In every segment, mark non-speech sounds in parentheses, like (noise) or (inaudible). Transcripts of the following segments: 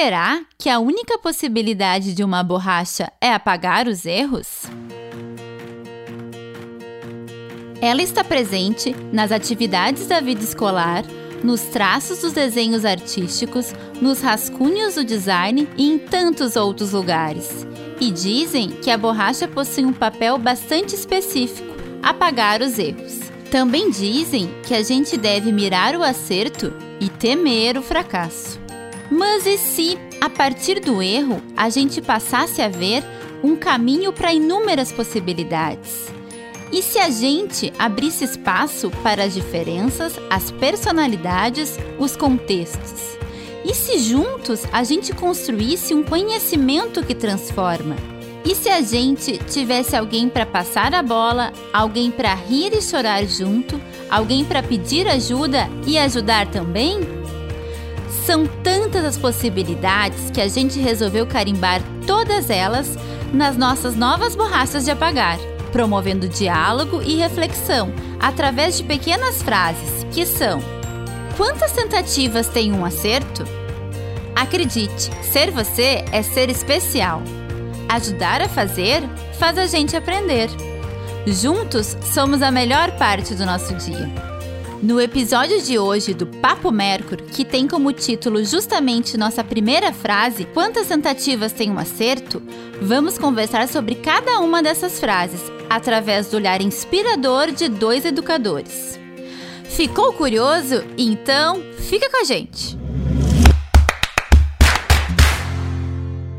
Será que a única possibilidade de uma borracha é apagar os erros? Ela está presente nas atividades da vida escolar, nos traços dos desenhos artísticos, nos rascunhos do design e em tantos outros lugares. E dizem que a borracha possui um papel bastante específico: apagar os erros. Também dizem que a gente deve mirar o acerto e temer o fracasso. Mas e se, a partir do erro, a gente passasse a ver um caminho para inúmeras possibilidades? E se a gente abrisse espaço para as diferenças, as personalidades, os contextos? E se juntos a gente construísse um conhecimento que transforma? E se a gente tivesse alguém para passar a bola, alguém para rir e chorar junto, alguém para pedir ajuda e ajudar também? São tantas as possibilidades que a gente resolveu carimbar todas elas nas nossas novas borrachas de apagar promovendo diálogo e reflexão através de pequenas frases que são: Quantas tentativas tem um acerto? Acredite, ser você é ser especial. Ajudar a fazer faz a gente aprender. Juntos somos a melhor parte do nosso dia. No episódio de hoje do Papo Mercur, que tem como título justamente nossa primeira frase, Quantas tentativas tem um acerto? Vamos conversar sobre cada uma dessas frases, através do olhar inspirador de dois educadores. Ficou curioso? Então, fica com a gente!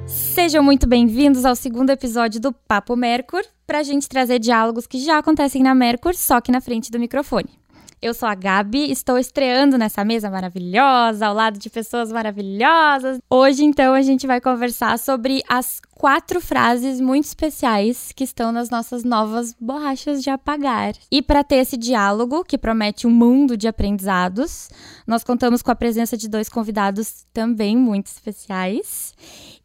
Sejam muito bem-vindos ao segundo episódio do Papo Mercur, para a gente trazer diálogos que já acontecem na Mercur, só que na frente do microfone. Eu sou a Gabi, estou estreando nessa mesa maravilhosa, ao lado de pessoas maravilhosas. Hoje, então, a gente vai conversar sobre as quatro frases muito especiais que estão nas nossas novas borrachas de apagar. E para ter esse diálogo, que promete um mundo de aprendizados, nós contamos com a presença de dois convidados também muito especiais.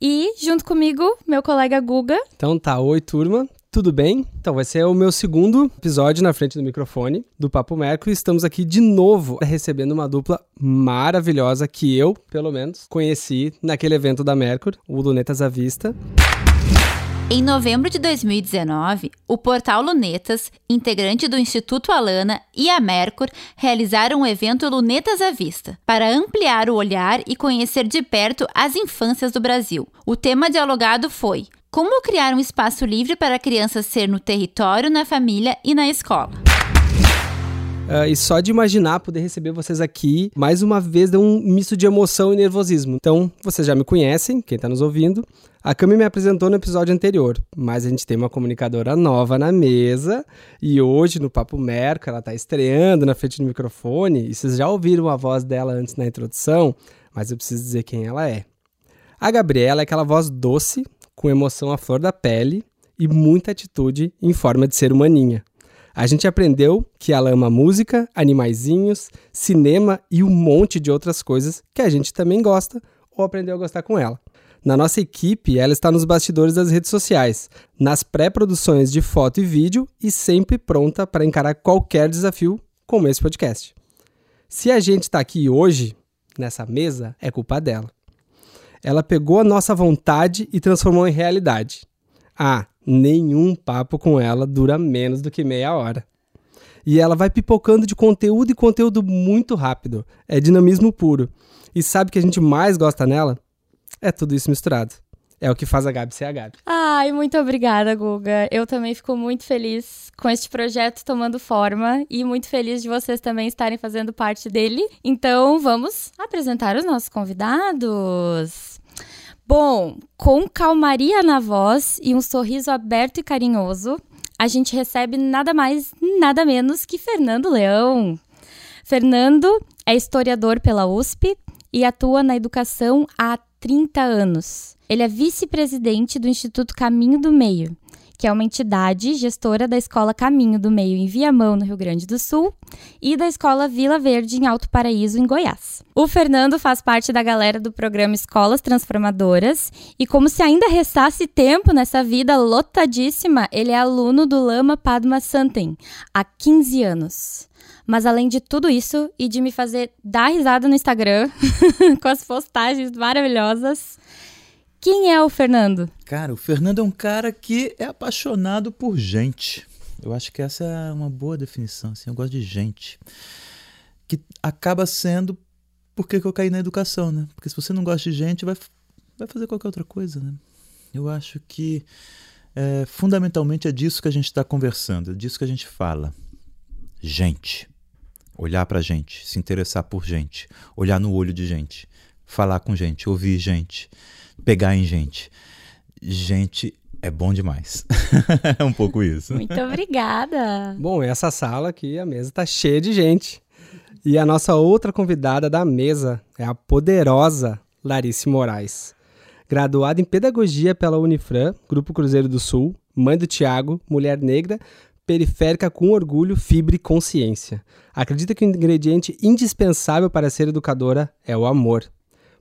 E junto comigo, meu colega Guga. Então tá, oi turma, tudo bem? Então, vai ser o meu segundo episódio na frente do microfone do Papo Merco e estamos aqui de novo recebendo uma dupla maravilhosa que eu, pelo menos, conheci naquele evento da Mercur, o Lunetas à Vista. Em novembro de 2019, o portal Lunetas, integrante do Instituto Alana e a Mercur realizaram o evento Lunetas à Vista, para ampliar o olhar e conhecer de perto as infâncias do Brasil. O tema dialogado foi como criar um espaço livre para a criança ser no território, na família e na escola? Uh, e só de imaginar poder receber vocês aqui, mais uma vez, deu um misto de emoção e nervosismo. Então, vocês já me conhecem, quem está nos ouvindo. A Cami me apresentou no episódio anterior, mas a gente tem uma comunicadora nova na mesa. E hoje, no Papo Merco, ela está estreando na frente do microfone. E vocês já ouviram a voz dela antes na introdução, mas eu preciso dizer quem ela é. A Gabriela é aquela voz doce, com emoção à flor da pele e muita atitude em forma de ser humaninha. A gente aprendeu que ela ama música, animaizinhos, cinema e um monte de outras coisas que a gente também gosta ou aprendeu a gostar com ela. Na nossa equipe, ela está nos bastidores das redes sociais, nas pré-produções de foto e vídeo e sempre pronta para encarar qualquer desafio como esse podcast. Se a gente está aqui hoje, nessa mesa, é culpa dela. Ela pegou a nossa vontade e transformou em realidade. Ah, nenhum papo com ela dura menos do que meia hora. E ela vai pipocando de conteúdo e conteúdo muito rápido. É dinamismo puro. E sabe o que a gente mais gosta nela? É tudo isso misturado. É o que faz a Gabi ser a Gabi. Ai, muito obrigada, Guga. Eu também fico muito feliz com este projeto tomando forma e muito feliz de vocês também estarem fazendo parte dele. Então, vamos apresentar os nossos convidados. Bom, com calmaria na voz e um sorriso aberto e carinhoso, a gente recebe nada mais, nada menos que Fernando Leão. Fernando é historiador pela USP e atua na educação há 30 anos. Ele é vice-presidente do Instituto Caminho do Meio que é uma entidade gestora da Escola Caminho do Meio em Viamão, no Rio Grande do Sul, e da Escola Vila Verde em Alto Paraíso, em Goiás. O Fernando faz parte da galera do programa Escolas Transformadoras e, como se ainda restasse tempo nessa vida lotadíssima, ele é aluno do Lama Padma Santen há 15 anos. Mas além de tudo isso e de me fazer dar risada no Instagram (laughs) com as postagens maravilhosas, quem é o Fernando? Cara, o Fernando é um cara que é apaixonado por gente. Eu acho que essa é uma boa definição. Assim, eu gosto de gente. Que acaba sendo porque eu caí na educação, né? Porque se você não gosta de gente, vai, vai fazer qualquer outra coisa, né? Eu acho que é, fundamentalmente é disso que a gente está conversando, é disso que a gente fala. Gente. Olhar para gente, se interessar por gente, olhar no olho de gente, falar com gente, ouvir gente, pegar em gente. Gente é bom demais. (laughs) é um pouco isso. Muito obrigada. Bom, essa sala aqui, a mesa tá cheia de gente. E a nossa outra convidada da mesa é a poderosa Larice Moraes. Graduada em Pedagogia pela Unifran, Grupo Cruzeiro do Sul, mãe do Tiago, mulher negra, periférica com orgulho, fibra e consciência. Acredita que o ingrediente indispensável para ser educadora é o amor.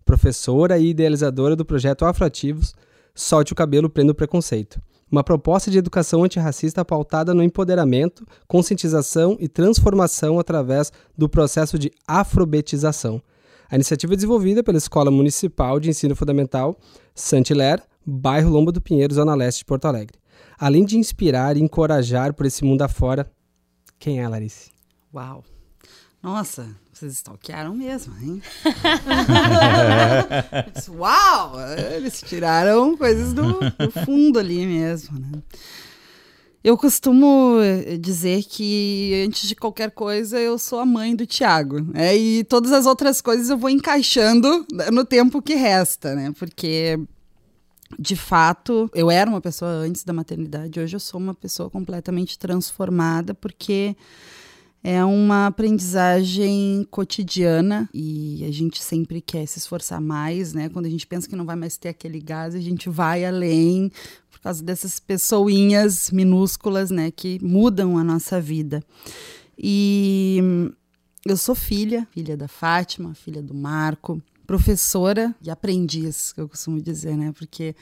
Professora e idealizadora do projeto Afroativos, Solte o Cabelo Prenda o Preconceito. Uma proposta de educação antirracista pautada no empoderamento, conscientização e transformação através do processo de afrobetização. A iniciativa é desenvolvida pela Escola Municipal de Ensino Fundamental Santiler, bairro Lomba do Pinheiro, Zona Leste de Porto Alegre. Além de inspirar e encorajar por esse mundo afora, quem é Larice? Uau! Nossa, vocês stalkearam mesmo, hein? (laughs) Uau! Eles tiraram coisas do, do fundo ali mesmo, né? Eu costumo dizer que, antes de qualquer coisa, eu sou a mãe do Tiago. Né? E todas as outras coisas eu vou encaixando no tempo que resta, né? Porque, de fato, eu era uma pessoa antes da maternidade, hoje eu sou uma pessoa completamente transformada, porque é uma aprendizagem cotidiana e a gente sempre quer se esforçar mais, né? Quando a gente pensa que não vai mais ter aquele gás, a gente vai além por causa dessas pessoinhas minúsculas, né, que mudam a nossa vida. E eu sou filha, filha da Fátima, filha do Marco, professora e aprendiz, que eu costumo dizer, né? Porque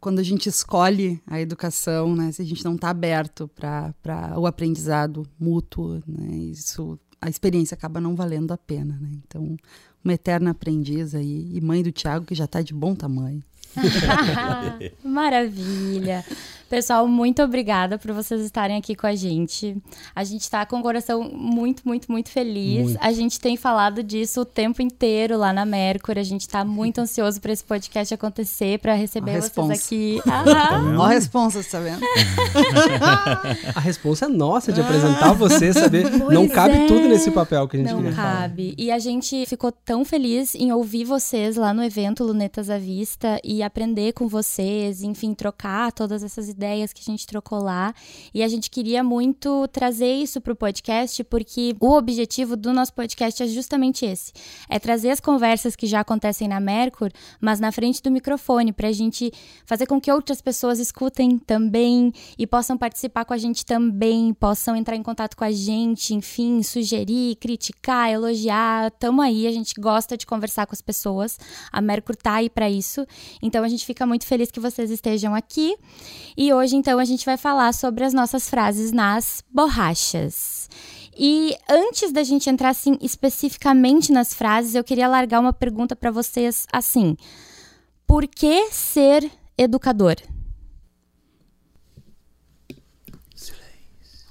quando a gente escolhe a educação, né, se a gente não está aberto para o aprendizado mútuo, né, isso a experiência acaba não valendo a pena, né? Então, uma eterna aprendiz aí e mãe do Tiago que já está de bom tamanho. (laughs) Maravilha. Pessoal, muito obrigada por vocês estarem aqui com a gente. A gente está com o coração muito, muito, muito feliz. Muito. A gente tem falado disso o tempo inteiro lá na Mercury. A gente está muito ansioso para esse podcast acontecer, para receber vocês aqui. (laughs) Olha a responsa, tá vendo? (laughs) a responsa é nossa de apresentar você, saber. (laughs) Pois não cabe é. tudo nesse papel que a gente Não cabe. Falar. E a gente ficou tão feliz em ouvir vocês lá no evento Lunetas à Vista e aprender com vocês, enfim, trocar todas essas ideias que a gente trocou lá. E a gente queria muito trazer isso para o podcast, porque o objetivo do nosso podcast é justamente esse: é trazer as conversas que já acontecem na Mercur, mas na frente do microfone, para a gente fazer com que outras pessoas escutem também e possam participar com a gente também, possam entrar em contato com a gente, enfim, sugerir, criticar, elogiar. Tamo aí, a gente gosta de conversar com as pessoas. A Mercur tá aí para isso. Então a gente fica muito feliz que vocês estejam aqui. E hoje, então, a gente vai falar sobre as nossas frases nas borrachas. E antes da gente entrar assim especificamente nas frases, eu queria largar uma pergunta para vocês assim: Por que ser educador?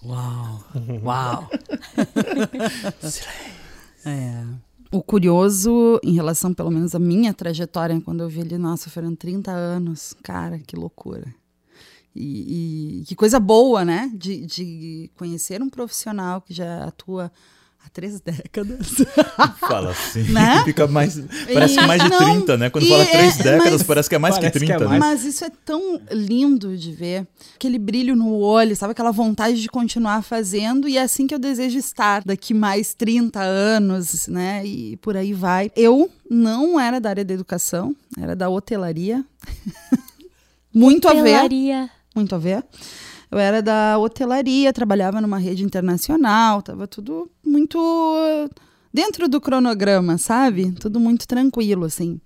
Uau! (laughs) Uau! Silêncio. É o curioso, em relação, pelo menos, à minha trajetória, quando eu vi ele, nossa, foram 30 anos. Cara, que loucura. E, e que coisa boa, né? De, de conhecer um profissional que já atua há três décadas. (laughs) Fala assim, né? fica mais. Parece e, que mais de não, 30, né? Quando fala é, três décadas, mas, parece que é mais que 30, que é mais. né? Mas isso é tão lindo de ver. Aquele brilho no olho, sabe? Aquela vontade de continuar fazendo. E é assim que eu desejo estar daqui mais 30 anos, né? E por aí vai. Eu não era da área da educação, era da hotelaria. (laughs) Muito hotelaria. a ver. Muito a ver. Eu era da hotelaria, trabalhava numa rede internacional, tava tudo muito dentro do cronograma, sabe? Tudo muito tranquilo, assim.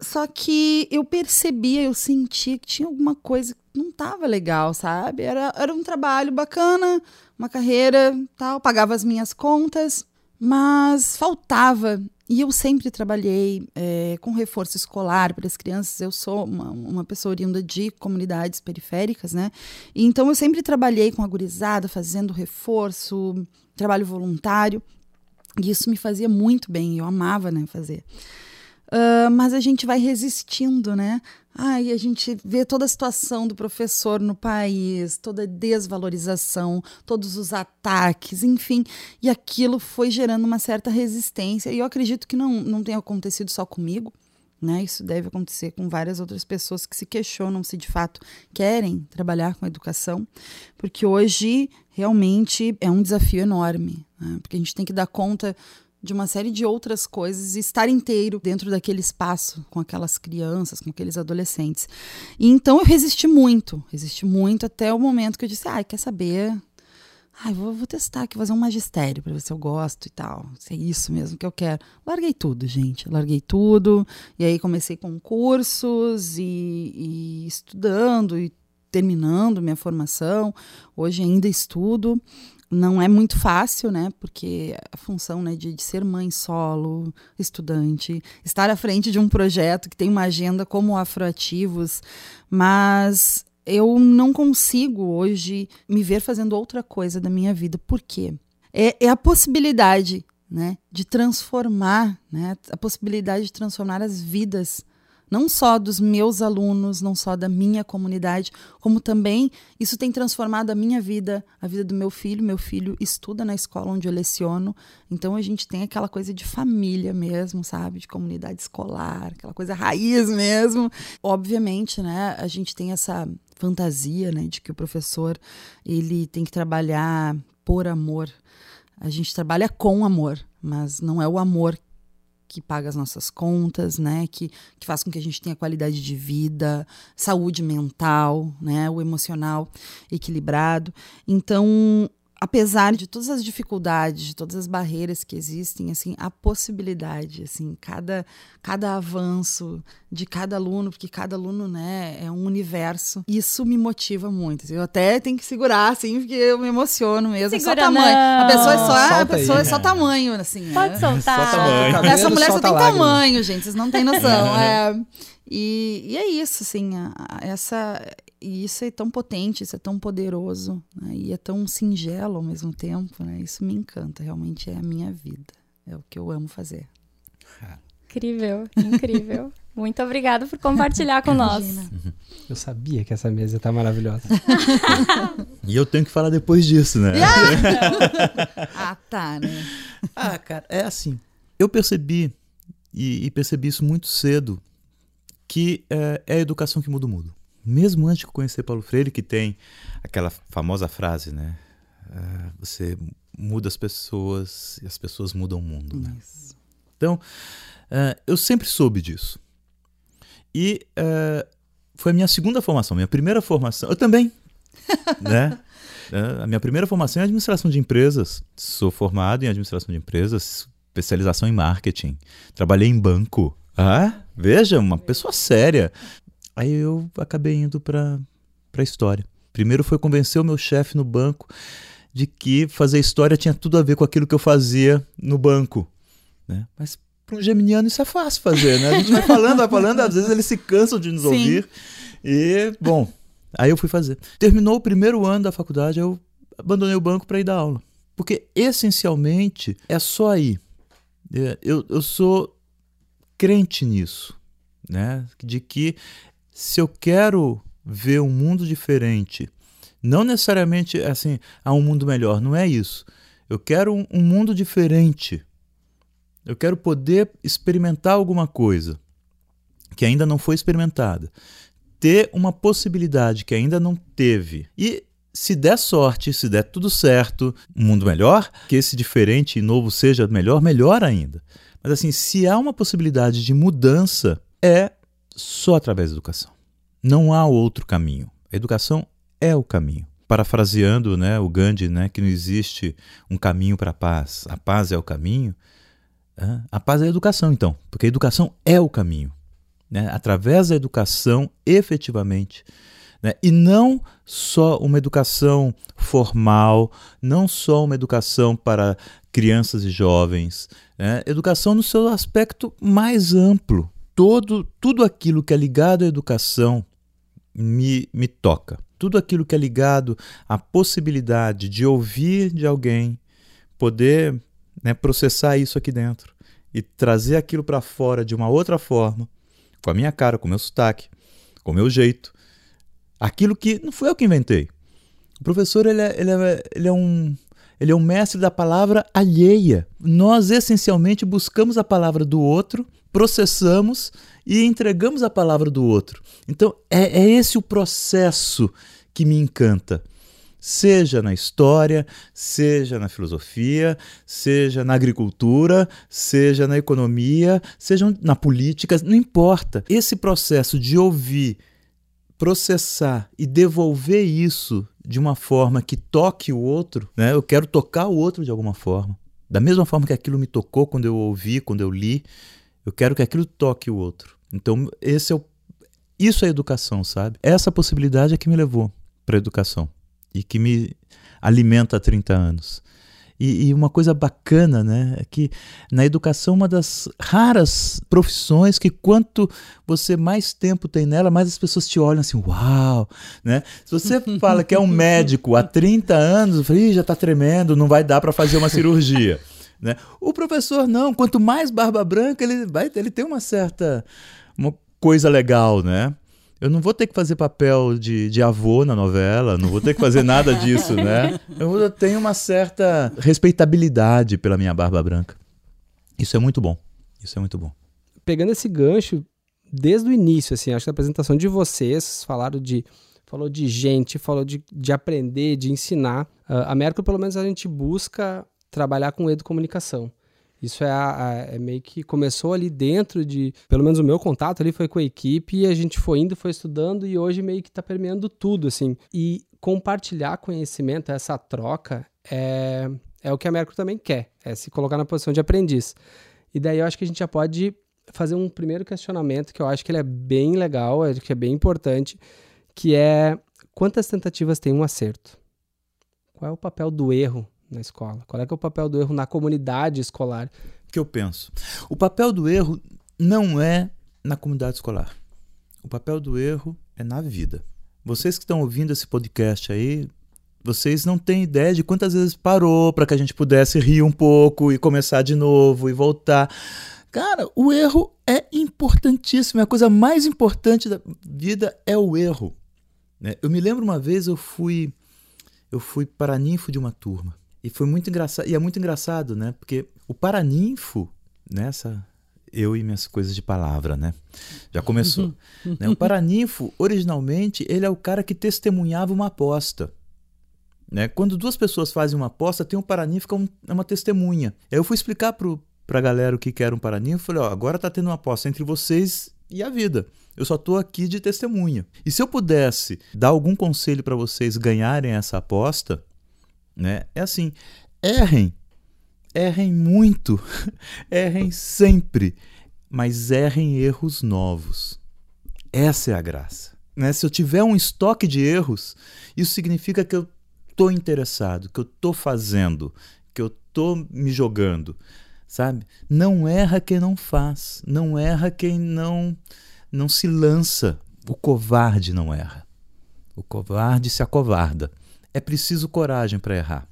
Só que eu percebia, eu sentia que tinha alguma coisa que não estava legal, sabe? Era, era um trabalho bacana, uma carreira, tal, pagava as minhas contas, mas faltava. E eu sempre trabalhei é, com reforço escolar para as crianças. Eu sou uma, uma pessoa oriunda de comunidades periféricas, né? E então eu sempre trabalhei com a gurizada, fazendo reforço, trabalho voluntário. E isso me fazia muito bem, eu amava né, fazer. Uh, mas a gente vai resistindo, né? Ai, a gente vê toda a situação do professor no país, toda a desvalorização, todos os ataques, enfim, e aquilo foi gerando uma certa resistência. E eu acredito que não, não tenha acontecido só comigo, né? Isso deve acontecer com várias outras pessoas que se questionam se de fato querem trabalhar com educação, porque hoje realmente é um desafio enorme, né? porque a gente tem que dar conta de uma série de outras coisas e estar inteiro dentro daquele espaço com aquelas crianças, com aqueles adolescentes. E então eu resisti muito, resisti muito até o momento que eu disse: ai, ah, quer saber? Ai, vou, vou testar aqui, fazer um magistério para ver se eu gosto e tal. Se é isso mesmo que eu quero. Larguei tudo, gente. Larguei tudo. E aí comecei com cursos e, e estudando e terminando minha formação. Hoje ainda estudo não é muito fácil, né? Porque a função né, de, de, ser mãe solo, estudante, estar à frente de um projeto que tem uma agenda como Afroativos, mas eu não consigo hoje me ver fazendo outra coisa da minha vida. Por quê? É, é a possibilidade né, de transformar, né, a possibilidade de transformar as vidas não só dos meus alunos, não só da minha comunidade, como também isso tem transformado a minha vida, a vida do meu filho. Meu filho estuda na escola onde eu leciono, então a gente tem aquela coisa de família mesmo, sabe? De comunidade escolar, aquela coisa raiz mesmo. Obviamente, né, a gente tem essa fantasia, né, de que o professor ele tem que trabalhar por amor. A gente trabalha com amor, mas não é o amor que paga as nossas contas, né? Que, que faz com que a gente tenha qualidade de vida, saúde mental, né? O emocional equilibrado. Então, apesar de todas as dificuldades, de todas as barreiras que existem, assim, a possibilidade, assim, cada, cada avanço de cada aluno, porque cada aluno, né, é um universo. Isso me motiva muito. Assim, eu até tenho que segurar, assim, porque eu me emociono mesmo. Segura é só tamanho. não. A pessoa é só, a pessoa aí. é só tamanho, assim. Pode né? soltar. Só tamanho. Essa mulher só tem lágrima. tamanho, gente, vocês não têm noção. (laughs) É, e, e é isso, assim, a- a- essa, e isso é tão potente, isso é tão poderoso, né? e é tão singelo ao mesmo tempo, né? Isso me encanta, realmente é a minha vida, é o que eu amo fazer. Incrível, incrível. (laughs) Muito obrigada por compartilhar com nós. Eu sabia que essa mesa tá maravilhosa. E eu tenho que falar depois disso, né? Ah, (laughs) tá, né? Ah, cara, é assim. Eu percebi, e, e percebi isso muito cedo, que é, é a educação que muda o mundo. Mesmo antes de conhecer Paulo Freire, que tem aquela famosa frase, né? Ah, você muda as pessoas e as pessoas mudam o mundo, né? Isso. Então, ah, eu sempre soube disso. E ah, foi a minha segunda formação. Minha primeira formação, eu também, (laughs) né? A minha primeira formação é administração de empresas. Sou formado em administração de empresas, especialização em marketing. Trabalhei em banco. Ah, veja, uma pessoa séria. Aí eu acabei indo para para história. Primeiro foi convencer o meu chefe no banco de que fazer história tinha tudo a ver com aquilo que eu fazia no banco, né? Mas para um geminiano isso é fácil fazer, né? A gente vai falando, vai falando, às vezes eles se cansam de nos Sim. ouvir. E, bom, aí eu fui fazer. Terminou o primeiro ano da faculdade, eu abandonei o banco para ir dar aula. Porque essencialmente é só aí. É, Eu, eu sou crente nisso, né? De que se eu quero ver um mundo diferente, não necessariamente assim, há um mundo melhor, não é isso. Eu quero um, um mundo diferente. Eu quero poder experimentar alguma coisa que ainda não foi experimentada. Ter uma possibilidade que ainda não teve. E se der sorte, se der tudo certo, um mundo melhor, que esse diferente e novo seja melhor, melhor ainda. Mas assim, se há uma possibilidade de mudança, é só através da educação. Não há outro caminho. A educação é o caminho. Parafraseando né, o Gandhi, né, que não existe um caminho para a paz. A paz é o caminho. A paz é a educação, então, porque a educação é o caminho. né? através da educação, efetivamente. Né? E não só uma educação formal, não só uma educação para crianças e jovens, né? educação no seu aspecto mais amplo. Todo, tudo aquilo que é ligado à educação me, me toca. Tudo aquilo que é ligado à possibilidade de ouvir de alguém, poder né, processar isso aqui dentro e trazer aquilo para fora de uma outra forma, com a minha cara, com o meu sotaque, com o meu jeito, Aquilo que não fui eu que inventei. O professor ele é, ele é, ele é um ele é um mestre da palavra alheia. Nós essencialmente buscamos a palavra do outro, processamos e entregamos a palavra do outro. Então é, é esse o processo que me encanta. Seja na história, seja na filosofia, seja na agricultura, seja na economia, seja na política, não importa. Esse processo de ouvir processar e devolver isso de uma forma que toque o outro, né? Eu quero tocar o outro de alguma forma. Da mesma forma que aquilo me tocou quando eu ouvi, quando eu li, eu quero que aquilo toque o outro. Então, esse é o isso é educação, sabe? Essa possibilidade é que me levou para a educação e que me alimenta há 30 anos. E, e, uma coisa bacana, né, é que na educação uma das raras profissões que quanto você mais tempo tem nela, mais as pessoas te olham assim, uau, né? Se você (laughs) fala que é um médico há 30 anos, falo, já está tremendo, não vai dar para fazer uma cirurgia. (laughs) Né? O professor não, quanto mais barba branca ele vai, ele tem uma certa uma coisa legal, né? eu não vou ter que fazer papel de, de avô na novela, não vou ter que fazer nada disso, né? (laughs) Eu tenho uma certa respeitabilidade pela minha barba branca. Isso é muito bom. Isso é muito bom. Pegando esse gancho, desde o início, assim, acho que a apresentação de vocês falaram de falou de gente, falou de, de aprender, de ensinar. Uh, a Mercury, pelo menos, a gente busca trabalhar com educomunicação. Isso é, a, a, é, meio que começou ali dentro de, pelo menos o meu contato ali foi com a equipe e a gente foi indo, foi estudando e hoje meio que está permeando tudo, assim. E compartilhar conhecimento, essa troca, é, é o que a Mercury também quer, é se colocar na posição de aprendiz. E daí eu acho que a gente já pode fazer um primeiro questionamento que eu acho que ele é bem legal, que é bem importante, que é quantas tentativas tem um acerto? Qual é o papel do erro na escola? Qual é, é o papel do erro na comunidade escolar? O que eu penso? O papel do erro não é na comunidade escolar. O papel do erro é na vida. Vocês que estão ouvindo esse podcast aí, vocês não têm ideia de quantas vezes parou para que a gente pudesse rir um pouco e começar de novo e voltar. Cara, o erro é importantíssimo. É a coisa mais importante da vida é o erro. Né? Eu me lembro uma vez eu fui eu fui paraninfo de uma turma. E foi muito engraçado, e é muito engraçado, né? Porque o paraninfo, nessa eu e minhas coisas de palavra, né? Já começou. né? O paraninfo, originalmente, ele é o cara que testemunhava uma aposta. Né? Quando duas pessoas fazem uma aposta, tem um paraninfo que é, um, é uma testemunha. Aí eu fui explicar pro, pra galera o que, que era um paraninfo, falei, ó, agora tá tendo uma aposta entre vocês e a vida. Eu só tô aqui de testemunha. E se eu pudesse dar algum conselho para vocês ganharem essa aposta, né? É assim, errem, errem muito, (laughs) errem sempre, mas errem erros novos. Essa é a graça. Né? Se eu tiver um estoque de erros, isso significa que eu estou interessado, que eu estou fazendo, que eu estou me jogando, sabe? Não erra quem não faz, não erra quem não não se lança. O covarde não erra. O covarde se acovarda. É preciso coragem para errar.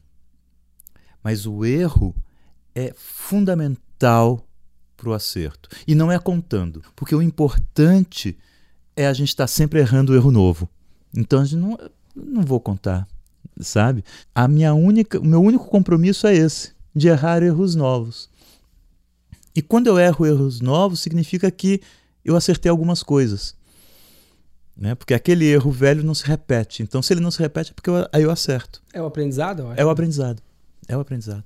Mas o erro é fundamental para o acerto. E não é contando, porque o importante é a gente estar tá sempre errando o erro novo. Então a gente não, não vou contar, sabe? A minha única, o meu único compromisso é esse, de errar erros novos. E quando eu erro erros novos, significa que eu acertei algumas coisas. Né? Porque aquele erro velho não se repete. Então, se ele não se repete, é porque eu, aí eu acerto. É o aprendizado, eu acho. É o aprendizado. É o aprendizado.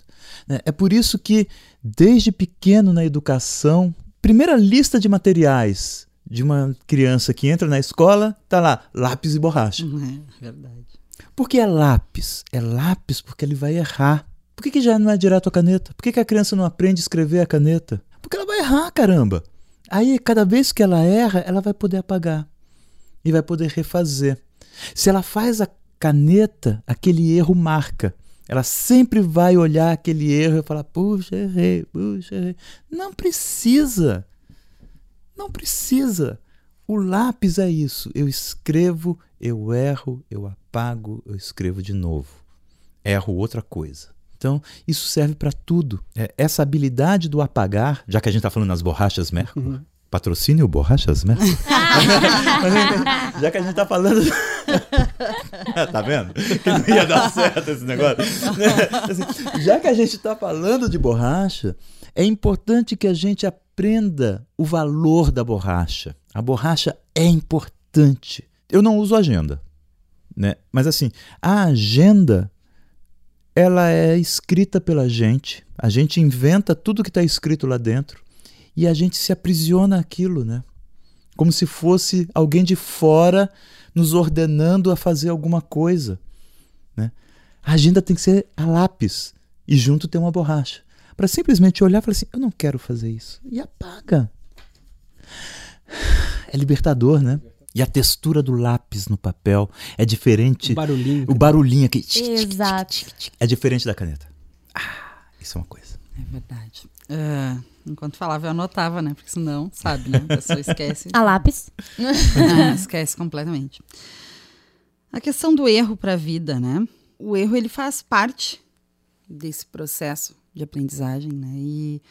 Né? É por isso que, desde pequeno na educação, primeira lista de materiais de uma criança que entra na escola, tá lá, lápis e borracha. É verdade. Por que é lápis? É lápis porque ele vai errar. Por que, que já não é direto a caneta? Por que, que a criança não aprende a escrever a caneta? Porque ela vai errar, caramba. Aí, cada vez que ela erra, ela vai poder apagar e vai poder refazer. Se ela faz a caneta, aquele erro marca. Ela sempre vai olhar aquele erro e falar: puxa, errei, puxa, errei. Não precisa. Não precisa. O lápis é isso. Eu escrevo, eu erro, eu apago, eu escrevo de novo. Erro outra coisa. Então, isso serve para tudo. É, essa habilidade do apagar, já que a gente está falando nas borrachas Mercury, uhum. Patrocínio borrachas Mercury. (laughs) já que a gente está falando. (laughs) tá vendo? Que não ia dar certo esse negócio. (laughs) assim, já que a gente está falando de borracha, é importante que a gente aprenda o valor da borracha. A borracha é importante. Eu não uso agenda, né? Mas assim, a agenda ela é escrita pela gente. A gente inventa tudo que está escrito lá dentro e a gente se aprisiona aquilo, né? Como se fosse alguém de fora nos ordenando a fazer alguma coisa, né? A agenda tem que ser a lápis e junto tem uma borracha para simplesmente olhar e falar assim: eu não quero fazer isso e apaga. É libertador, né? E a textura do lápis no papel é diferente. O barulhinho. O barulhinho aqui. Exato. É diferente da caneta. Ah, isso é uma coisa. É verdade. Uh, enquanto falava, eu anotava, né? Porque senão, sabe, né? A pessoa esquece. (laughs) a lápis. ah, esquece completamente. A questão do erro para a vida, né? O erro, ele faz parte desse processo de aprendizagem, né? E,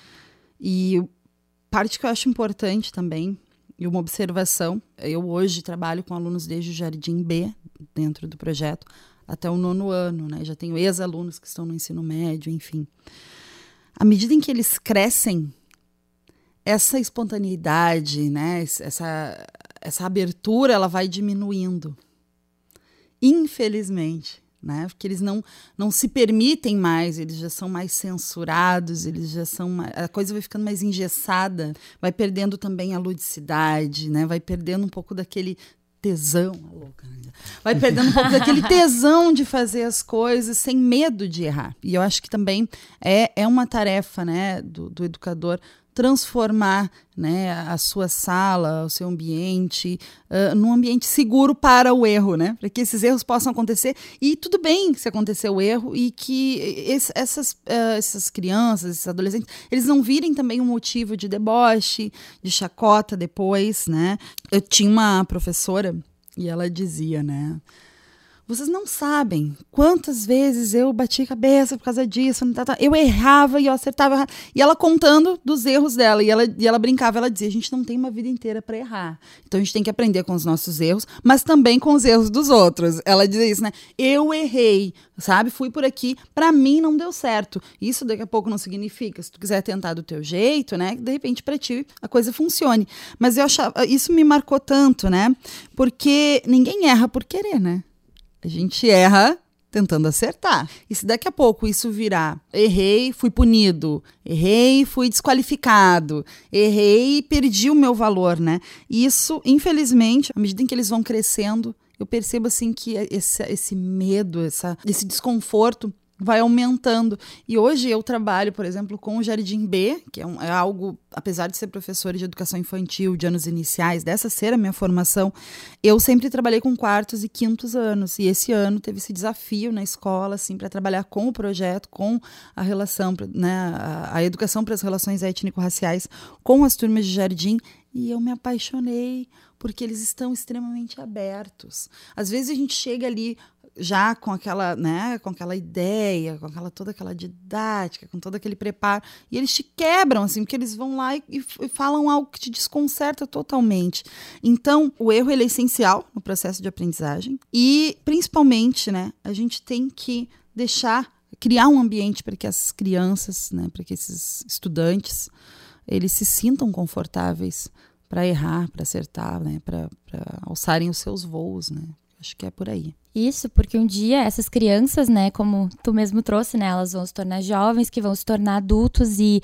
e parte que eu acho importante também e uma observação. Eu hoje trabalho com alunos desde o Jardim B, dentro do projeto, até o nono ano, né? Já tenho ex-alunos que estão no ensino médio, enfim. À medida em que eles crescem, essa espontaneidade, né? Essa, essa abertura, ela vai diminuindo. Infelizmente né? Porque eles não, não se permitem mais, eles já são mais censurados, eles já são mais, a coisa vai ficando mais engessada, vai perdendo também a ludicidade, né? Vai perdendo um pouco daquele tesão, né? vai perdendo um pouco daquele tesão de fazer as coisas sem medo de errar. E eu acho que também é, é uma tarefa, né, do, do educador transformar né, a sua sala, o seu ambiente, uh, num ambiente seguro para o erro, né? Para que esses erros possam acontecer. E tudo bem se acontecer o erro e que esse, essas, uh, essas crianças, esses adolescentes, eles não virem também um motivo de deboche, de chacota depois, né? Eu tinha uma professora e ela dizia, né? Vocês não sabem quantas vezes eu bati a cabeça por causa disso. Eu errava e eu acertava. E ela contando dos erros dela. E ela, e ela brincava, ela dizia: a gente não tem uma vida inteira para errar. Então a gente tem que aprender com os nossos erros, mas também com os erros dos outros. Ela dizia isso, né? Eu errei, sabe? Fui por aqui, para mim não deu certo. Isso daqui a pouco não significa, se tu quiser tentar do teu jeito, né? De repente para ti a coisa funcione. Mas eu achava, isso me marcou tanto, né? Porque ninguém erra por querer, né? A gente erra tentando acertar. E se daqui a pouco isso virar, errei, fui punido, errei, fui desqualificado, errei, perdi o meu valor, né? Isso, infelizmente, à medida em que eles vão crescendo, eu percebo assim que esse, esse medo, essa, esse desconforto vai aumentando. E hoje eu trabalho, por exemplo, com o Jardim B, que é, um, é, algo, apesar de ser professora de educação infantil de anos iniciais, dessa ser a minha formação, eu sempre trabalhei com quartos e quintos anos. E esse ano teve esse desafio na escola, assim, para trabalhar com o projeto, com a relação, né, a, a educação para as relações étnico-raciais com as turmas de jardim. E eu me apaixonei porque eles estão extremamente abertos. Às vezes a gente chega ali já com aquela, né, com aquela ideia, com aquela toda aquela didática, com todo aquele preparo, e eles te quebram assim, porque eles vão lá e, e falam algo que te desconcerta totalmente. Então, o erro é essencial no processo de aprendizagem e principalmente, né, a gente tem que deixar criar um ambiente para que as crianças, né, para que esses estudantes eles se sintam confortáveis para errar, para acertar, né, para alçarem os seus voos, né? Acho que é por aí. Isso, porque um dia essas crianças, né, como tu mesmo trouxe, né, elas vão se tornar jovens, que vão se tornar adultos e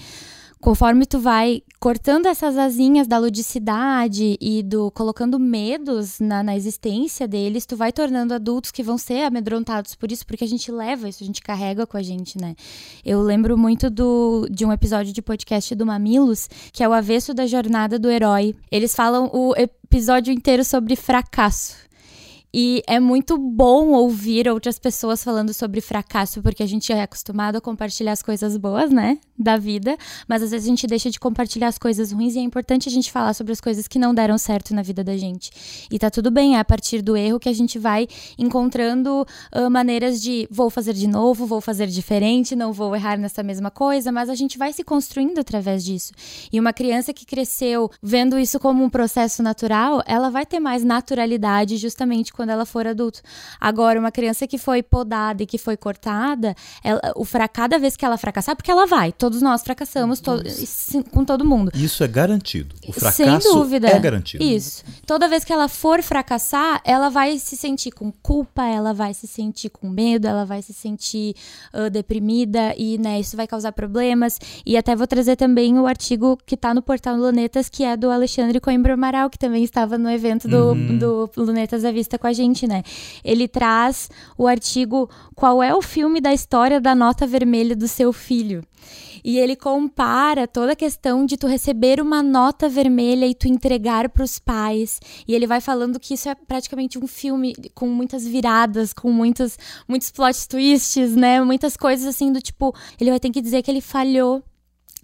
conforme tu vai cortando essas asinhas da ludicidade e do colocando medos na, na existência deles, tu vai tornando adultos que vão ser amedrontados por isso, porque a gente leva isso, a gente carrega com a gente, né? Eu lembro muito do, de um episódio de podcast do Mamilos, que é o avesso da jornada do herói. Eles falam o episódio inteiro sobre fracasso. E é muito bom ouvir outras pessoas falando sobre fracasso, porque a gente é acostumado a compartilhar as coisas boas, né? Da vida, mas às vezes a gente deixa de compartilhar as coisas ruins e é importante a gente falar sobre as coisas que não deram certo na vida da gente. E tá tudo bem, é a partir do erro que a gente vai encontrando uh, maneiras de vou fazer de novo, vou fazer diferente, não vou errar nessa mesma coisa, mas a gente vai se construindo através disso. E uma criança que cresceu vendo isso como um processo natural, ela vai ter mais naturalidade justamente quando quando ela for adulto. Agora, uma criança que foi podada e que foi cortada, ela, o fra cada vez que ela fracassar, porque ela vai, todos nós fracassamos to com todo mundo. Isso é garantido. O fracasso Sem dúvida. é garantido. Isso. Toda vez que ela for fracassar, ela vai se sentir com culpa, ela vai se sentir com medo, ela vai se sentir uh, deprimida e, né, isso vai causar problemas. E até vou trazer também o artigo que está no portal Lunetas, que é do Alexandre Coimbra Amaral, que também estava no evento do, uhum. do Lunetas à Vista com a gente, né? Ele traz o artigo Qual é o filme da história da nota vermelha do seu filho? E ele compara toda a questão de tu receber uma nota vermelha e tu entregar para os pais. E ele vai falando que isso é praticamente um filme com muitas viradas, com muitos, muitos plot twists, né? Muitas coisas assim do tipo, ele vai ter que dizer que ele falhou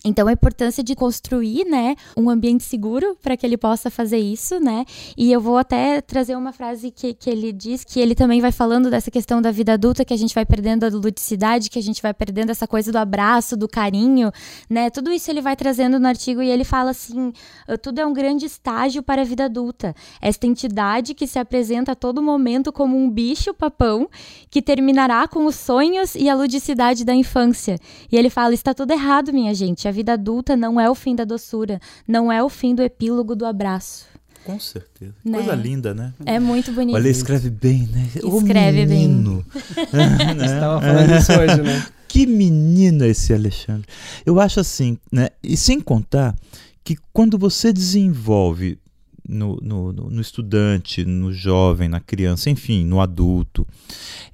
então, a importância de construir, né, um ambiente seguro para que ele possa fazer isso, né? E eu vou até trazer uma frase que, que ele diz, que ele também vai falando dessa questão da vida adulta, que a gente vai perdendo a ludicidade, que a gente vai perdendo essa coisa do abraço, do carinho, né? Tudo isso ele vai trazendo no artigo e ele fala assim: ah, tudo é um grande estágio para a vida adulta. Esta entidade que se apresenta a todo momento como um bicho papão que terminará com os sonhos e a ludicidade da infância. E ele fala: está tudo errado, minha gente a vida adulta não é o fim da doçura, não é o fim do epílogo do abraço. Com certeza. Né? Coisa linda, né? É muito bonito. Olha, escreve bem, né? Escreve menino. bem. (laughs) (laughs) né? Estava falando isso hoje, né? (laughs) Que menino esse Alexandre. Eu acho assim, né? E sem contar que quando você desenvolve no, no, no estudante, no jovem, na criança, enfim, no adulto,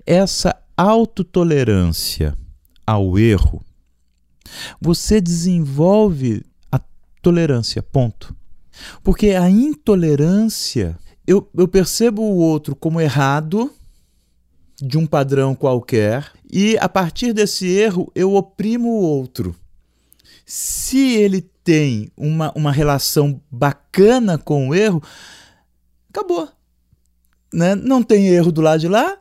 essa autotolerância ao erro, você desenvolve a tolerância, ponto. Porque a intolerância, eu, eu percebo o outro como errado, de um padrão qualquer, e a partir desse erro eu oprimo o outro. Se ele tem uma, uma relação bacana com o erro, acabou. Né? Não tem erro do lado de lá,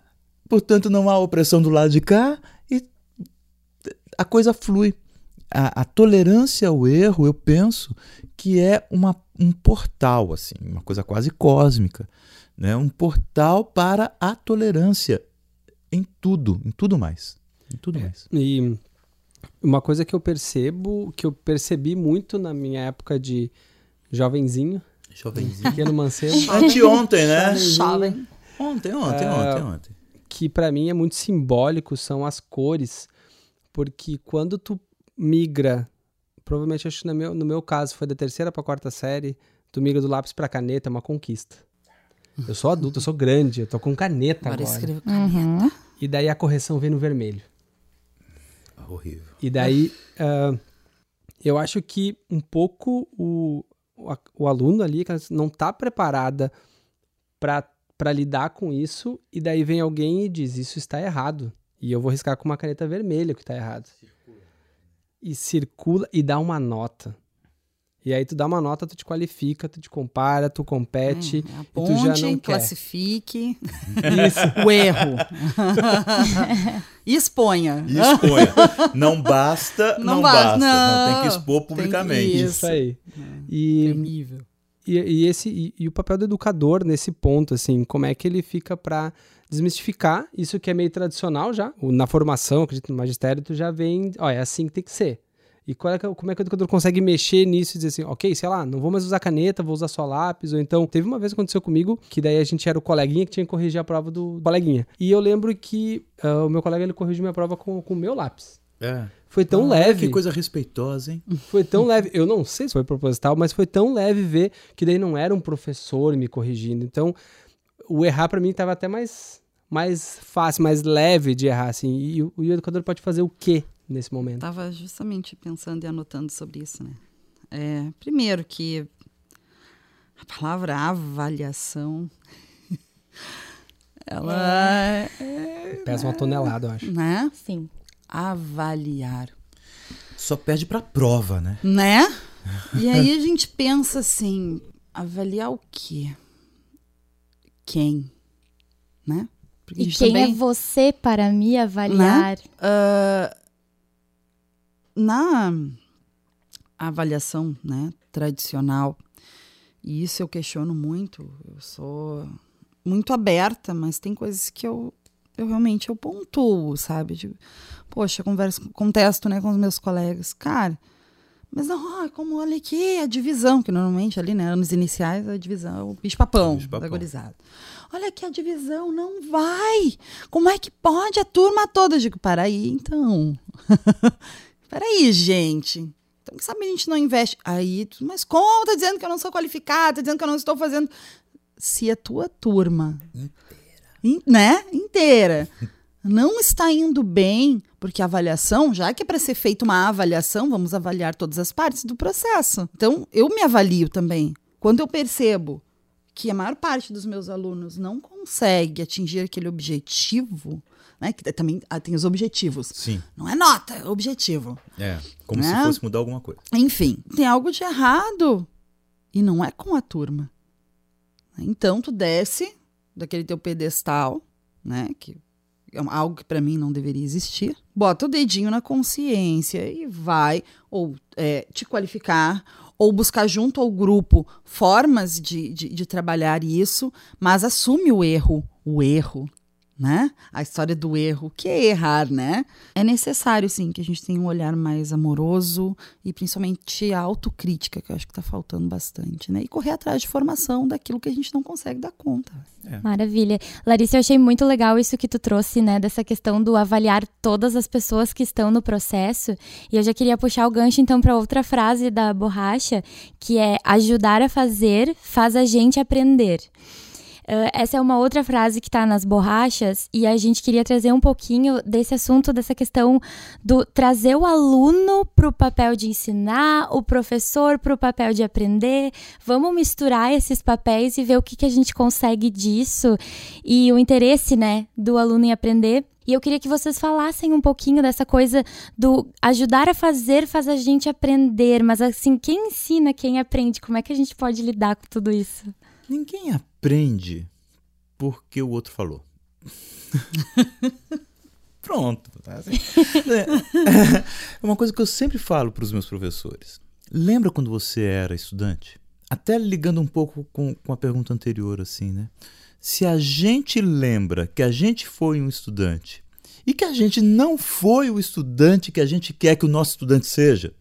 portanto não há opressão do lado de cá, e a coisa flui a, a, tolerância ao erro, eu penso que é uma, um portal, assim, uma coisa quase cósmica, né? um portal para a tolerância em tudo, em tudo mais. Em tudo é, mais. E uma coisa que eu percebo, que eu percebi muito na minha época de jovenzinho, jovenzinho. pequeno mancebo. (laughs) Anteontem, né? Jovem. Ontem, ontem, ontem, ontem. Que para mim é muito simbólico são as cores, porque quando tu migra, provavelmente acho que no meu, no meu caso foi da terceira para quarta série, tu migra do lápis para caneta, é uma conquista. Eu sou adulto, eu sou grande, eu tô com caneta agora. agora. Escrevo caneta. Uhum. E daí a correção vem no vermelho. Horrível. E daí uh, eu acho que um pouco o, o, o aluno ali não tá preparada para lidar com isso, e daí vem alguém e diz: Isso está errado. E eu vou riscar com uma caneta vermelha o que está errado e circula e dá uma nota. E aí tu dá uma nota, tu te qualifica, tu te compara, tu compete. Hum, aponte, e tu já não classifique Isso. o erro. (laughs) exponha. exponha. Não basta, não, não basta. Não. não. tem que expor publicamente. Que... Isso. Isso aí. É. E, e, e, esse, e, e, o papel do educador nesse ponto, assim, como é que ele fica para desmistificar isso que é meio tradicional já. Na formação, acredito no magistério, tu já vem, ó, é assim que tem que ser. E é que, como é que o educador consegue mexer nisso e dizer assim, ok, sei lá, não vou mais usar caneta, vou usar só lápis, ou então, teve uma vez que aconteceu comigo, que daí a gente era o coleguinha que tinha que corrigir a prova do coleguinha. E eu lembro que uh, o meu colega, ele corrigiu minha prova com o meu lápis. É. Foi tão Ah, leve. Que coisa respeitosa, hein? (laughs) Foi tão leve. Eu não sei se foi proposital, mas foi tão leve ver que daí não era um professor me corrigindo. Então, o errar pra mim tava até mais, mais fácil, mais leve de errar, assim. E, o- e o educador pode fazer o quê nesse momento? Tava justamente pensando e anotando sobre isso, né? É, primeiro que a palavra avaliação (laughs) ela Pesa uma tonelada, eu acho. né? Sim. Avaliar, Só perde pra prova, né? né? E aí a gente pensa assim, avaliar o quê? Quem? Né? Porque E quem é também- você para me avaliar? Ah, na avaliação né, tradicional, e isso eu questiono muito, eu sou muito aberta, mas tem coisas que eu, eu realmente eu pontuo, sabe? De, poxa, converso, contesto né, com os meus colegas. Cara, mas não, como olha aqui a divisão, que normalmente ali, né, anos iniciais, a divisão é o bicho-papão da gurizada. Olha aqui a divisão, não vai. Como é que pode a turma toda? Eu digo, para aí, então. (laughs) Peraí, gente. Então, quem sabe a gente não investe. Aí, mas como? Tá dizendo que eu não sou qualificada, tá dizendo que eu não estou fazendo. Se a tua turma, in- né, inteira, (laughs) não está indo bem, porque a avaliação, já que é para ser feita uma avaliação, vamos avaliar todas as partes do processo. Então, eu me avalio também. Quando eu percebo que a maior parte dos meus alunos não consegue atingir aquele objetivo, né, que também ah, tem os objetivos. Sim. Não é nota, é objetivo. É. Como Né? se fosse mudar alguma coisa. Enfim, tem algo de errado. E não é com a turma. Então, tu desce daquele teu pedestal, né? Que algo que pra mim não deveria existir. Bota o dedinho na consciência e vai ou é, te qualificar ou buscar junto ao grupo formas de, de, de trabalhar isso, mas assume o erro, o erro, né? A história do erro, o que é errar, né? É necessário, sim, que a gente tenha um olhar mais amoroso e principalmente a autocrítica, que eu acho que tá faltando bastante, né? E correr atrás de formação daquilo que a gente não consegue dar conta. Maravilha. Larissa, eu achei muito legal isso que tu trouxe, né, dessa questão do avaliar todas as pessoas que estão no processo. E eu já queria puxar o gancho então para outra frase da borracha, que é ajudar a fazer faz a gente aprender. Ah, essa é uma outra frase que está nas borrachas e a gente queria trazer um pouquinho desse assunto, dessa questão do trazer o aluno para o papel de ensinar, o professor para o papel de aprender. Vamos misturar esses papéis e ver o que, que a gente consegue disso e o interesse, né, do aluno em aprender. E eu queria que vocês falassem um pouquinho dessa coisa do ajudar a fazer faz a gente aprender, mas assim, quem ensina, quem aprende? Como é que a gente pode lidar com tudo isso? Ninguém aprende porque o outro falou. (laughs) Pronto. tá assim. É uma coisa que eu sempre falo para os meus professores. Lembra quando você era estudante? Até ligando um pouco com, com a pergunta anterior, assim, né? Se a gente lembra que a gente foi um estudante e que a gente não foi o estudante que a gente quer que o nosso estudante seja,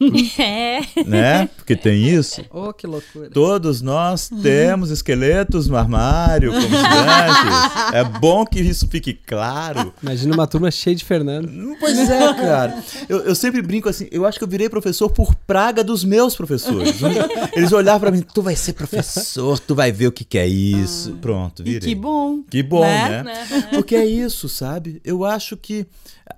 (laughs) É. né? Porque tem isso. Oh, que loucura. Todos nós temos esqueletos no armário como (laughs) estudantes. É bom que isso fique claro. Imagina uma turma cheia de Fernando. Pois é, cara. Eu, eu sempre brinco assim, eu acho que eu virei professor por praga dos meus professores. Eles olhavam pra mim, tu vai ser professor, tu vai ver o que, que é isso. Pronto, E virei. que bom. Que bom, Né? né? Porque é isso, sabe? Eu acho que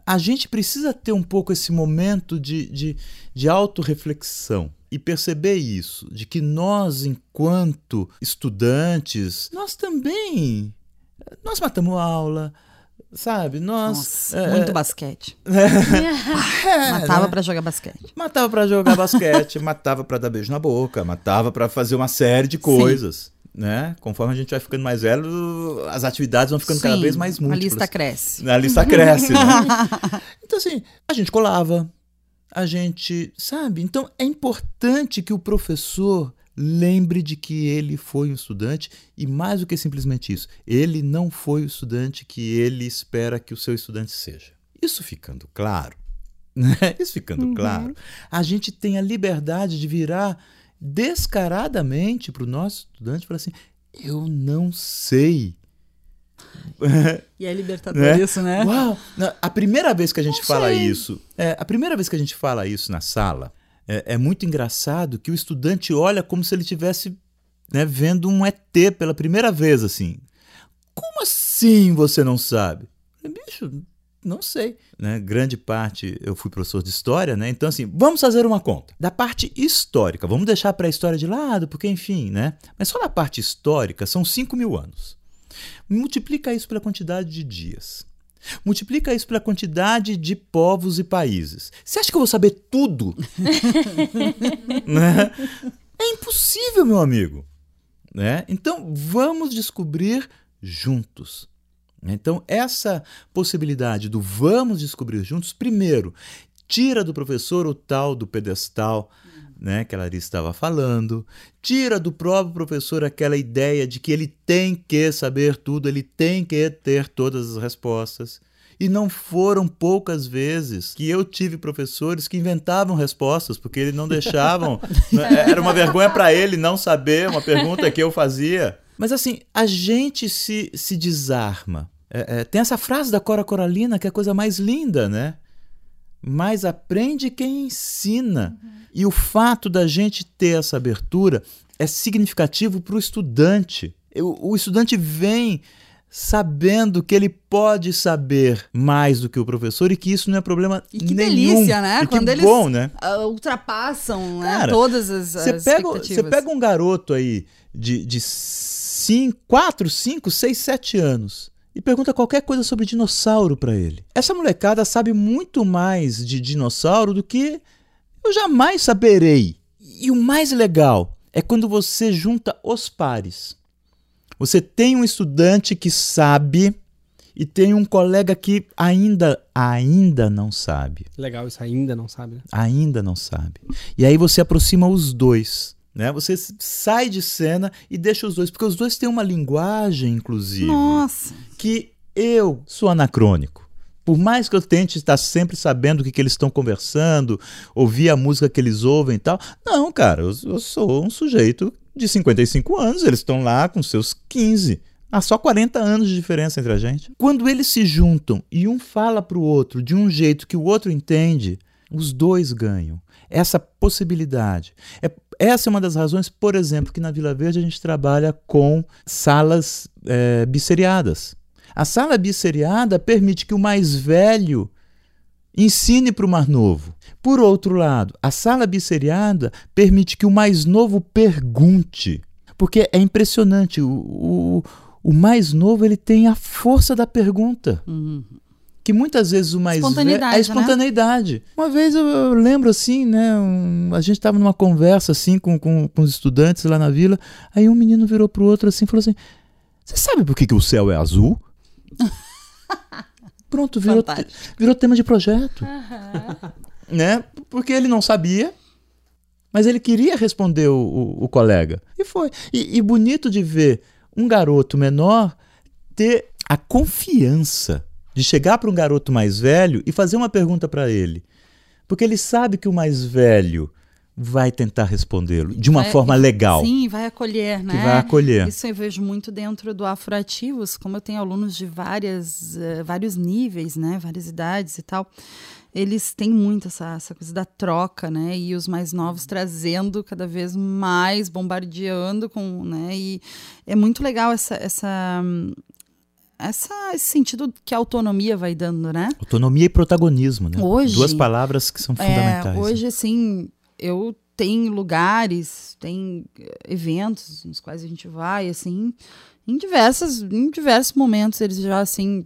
a gente precisa ter um pouco esse momento de, de, de autorreflexão e perceber isso, de que nós, enquanto estudantes, nós também. Nós matamos aula, sabe? Nós. Nossa, é, muito basquete. (laughs) é, Matava né? pra jogar basquete. Matava pra jogar basquete, (laughs) matava pra dar beijo na boca, matava pra fazer uma série de coisas. Né? Conforme a gente vai ficando mais velho, as atividades vão ficando cada Sim, vez mais A múltiplas. lista cresce. A lista cresce, né? (laughs) Então, assim, a gente colava, a gente. Sabe? Então, é importante que o professor lembre de que ele foi um estudante e, mais do que simplesmente isso, ele não foi o estudante que ele espera que o seu estudante seja. Isso ficando claro, (laughs) né? Isso ficando claro, a gente tem a liberdade de virar descaradamente para o nosso estudante falar assim: eu não sei. E é libertador Né? isso, né? Uau! A primeira vez que a gente Não fala sei. isso, é, a primeira vez que a gente fala isso na sala, é, é muito engraçado que o estudante olha como se ele tivesse né, vendo um ET pela primeira vez, assim. Como assim você não sabe? Bicho, não sei. Né? Grande parte, eu fui professor de história, né? Então, assim, vamos fazer uma conta. Da parte histórica, vamos deixar a pré-história de lado, porque, enfim, né? Mas só da parte histórica são 5 mil anos. Multiplica isso pela quantidade de dias. Multiplica isso pela quantidade de povos e países. Você acha que eu vou saber tudo? (laughs) Né? É impossível, meu amigo. Né? Então, vamos descobrir juntos. Então, essa possibilidade do vamos descobrir juntos, primeiro, tira do professor o tal do pedestal né, que a Larissa estava falando, tira do próprio professor aquela ideia de que ele tem que saber tudo, ele tem que ter todas as respostas. E não foram poucas vezes que eu tive professores que inventavam respostas, porque eles não deixavam. (laughs) né, Era uma vergonha para ele não saber uma pergunta que eu fazia. Mas assim, a gente se, se desarma. É, é, tem essa frase da Cora Coralina que é a coisa mais linda, né? Mas aprende quem ensina. E o fato da gente ter essa abertura é significativo para o estudante. O, o estudante vem sabendo que ele pode saber mais do que o professor e que isso não é problema E que nenhum. delícia, né? E Quando que eles bom, né? ah, ultrapassam né, Cara, todas as, as Você pega, você expectativas. pega um garoto aí de, de 4, 5, 6, 7 anos e pergunta qualquer coisa sobre dinossauro para ele. Essa molecada sabe muito mais de dinossauro do que eu jamais saberei. E o mais legal é quando você junta os pares. Você tem um estudante que sabe e tem um colega que ainda ainda não sabe Legal, isso ainda não sabe, né? ainda não sabe. E aí você aproxima os dois. Né? Você sai de cena e deixa os dois, porque os dois têm uma linguagem, inclusive, Nossa. que eu sou anacrônico. Por mais que eu tente estar sempre sabendo o que, que eles estão conversando, ouvir a música que eles ouvem e tal, não, cara, eu, eu sou um sujeito de 55 anos, eles estão lá com seus 15. Há só 40 anos de diferença entre a gente. Quando eles se juntam e um fala para o outro de um jeito que o outro entende, os dois ganham. Essa possibilidade. É, essa é uma das razões, por exemplo, que na Vila Verde a gente trabalha com salas é. A sala bisseriada permite que o mais velho ensine para o mais novo. Por outro lado, a sala bisseriada permite que o mais novo pergunte. Porque é impressionante, o, o, o mais novo ele tem a força da pergunta. Uhum. Que muitas vezes o mais. Espontaneidade, É a né? espontaneidade. Uma vez eu, eu lembro assim, né? um- a gente estava numa conversa assim com, com, com os estudantes lá na vila. Aí um menino virou pro outro assim e falou assim: Você sabe por que, que o céu é azul? (laughs) Pronto, virou, Fantástico. virou tema de projeto. Né? Porque ele não sabia, mas ele queria responder o, o, o colega. E foi. E, e bonito de ver um garoto menor ter a confiança de chegar para um garoto mais velho e fazer uma pergunta para ele. Porque ele sabe que o mais velho vai tentar respondê-lo de uma Vai- forma legal. Sim, vai acolher, né? Que vai acolher. Isso eu vejo muito dentro do Afroativos, como eu tenho alunos de várias, eh, vários níveis, né? Várias idades e tal. Eles têm muito essa, essa coisa da troca, né? E os mais novos trazendo cada vez mais, bombardeando com, né? E é muito legal essa, essa, essa esse sentido que a autonomia vai dando, né? Autonomia e protagonismo, né? Hoje- Duas palavras que são fundamentais. É, né? hoje, assim, eu tenho lugares, tem eh, eventos nos quais a gente vai, assim, em diversas, em diversos momentos eles já assim,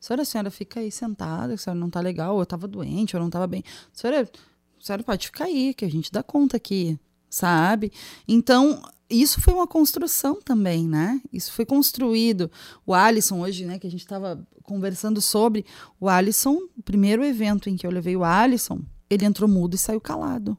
senhora, a senhora fica aí sentada, a senhora não tá legal, eu tava doente, eu não tava bem. Senhora, a senhora pode ficar aí, que a gente dá conta aqui, sabe? Então, isso foi uma construção também, né? Isso foi construído. O Alisson, hoje, né, que a gente estava conversando sobre, o Alisson, o primeiro evento em que eu levei o Alisson, ele entrou mudo e saiu calado.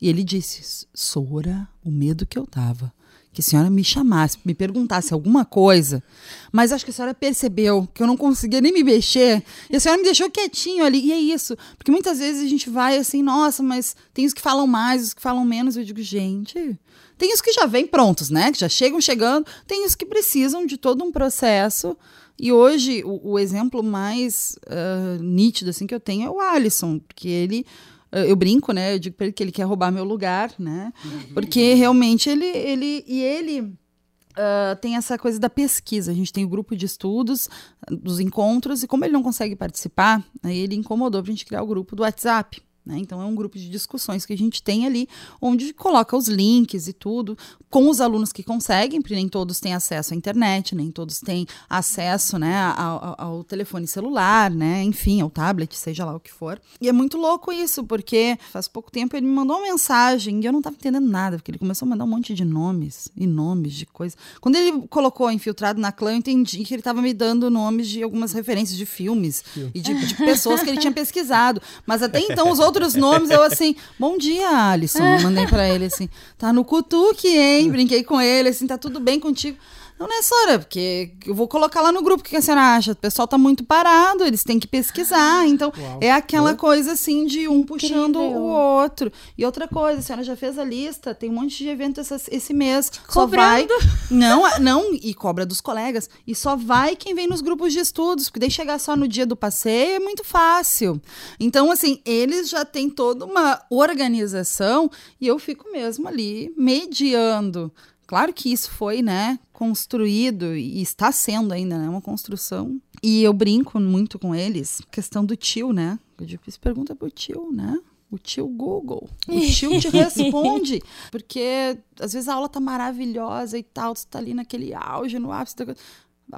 E ele disse: Sora, o medo que eu tava. Que a senhora me chamasse, me perguntasse alguma coisa. Mas acho que a senhora percebeu que eu não conseguia nem me mexer. E a senhora me deixou quietinho ali. E é isso. Porque muitas vezes a gente vai assim, nossa, mas tem os que falam mais, os que falam menos. Eu digo, gente, tem os que já vêm prontos, né? Que já chegam chegando. Tem os que precisam de todo um processo E hoje, o, o exemplo mais uh, nítido assim que eu tenho é o Alisson, porque ele eu brinco, né? Eu digo para ele que ele quer roubar meu lugar, né? Porque realmente ele, ele e ele uh, tem essa coisa da pesquisa. A gente tem o grupo de estudos dos encontros e como ele não consegue participar, aí ele incomodou para a gente criar o grupo do WhatsApp. Né? Então, é um grupo de discussões que a gente tem ali, onde coloca os links e tudo, com os alunos que conseguem, porque nem todos têm acesso à internet, nem todos têm acesso né, ao, ao, telefone celular, né? enfim, ao tablet, seja lá o que for. E é muito louco isso, porque faz pouco tempo ele me mandou uma mensagem e eu não estava entendendo nada, porque ele começou a mandar um monte de nomes e nomes de coisas. Quando ele colocou infiltrado na clã, eu entendi que ele estava me dando nomes de algumas referências de filmes e de, de pessoas que ele tinha (laughs) pesquisado. Mas até então, os outros outros nomes, eu assim, bom dia, Alisson. Mandei para ele assim, tá no cutuque, hein? Brinquei com ele, assim, tá tudo bem contigo. Não, né, Sora? Porque eu vou colocar lá no grupo o que a senhora acha. O pessoal tá muito parado, eles têm que pesquisar. Então, Uau. é aquela coisa assim de um puxando Incrível. o outro. E outra coisa, a senhora já fez a lista, tem um monte de evento essa, esse mês. Só vai. (laughs) Não, não, e cobra dos colegas. E só vai quem vem nos grupos de estudos, porque daí chegar só no dia do passeio é muito fácil. Então, assim, eles já têm toda uma organização e eu fico mesmo ali mediando Claro que isso foi, né, construído e está sendo ainda, né, uma construção. E eu brinco muito com eles, questão do tio, né? Eu digo, isso pergunta pro tio, né? O tio Google. O (laughs) tio te responde. Porque às vezes a aula tá maravilhosa e tal, tu tá ali naquele auge, no ápice da coisa.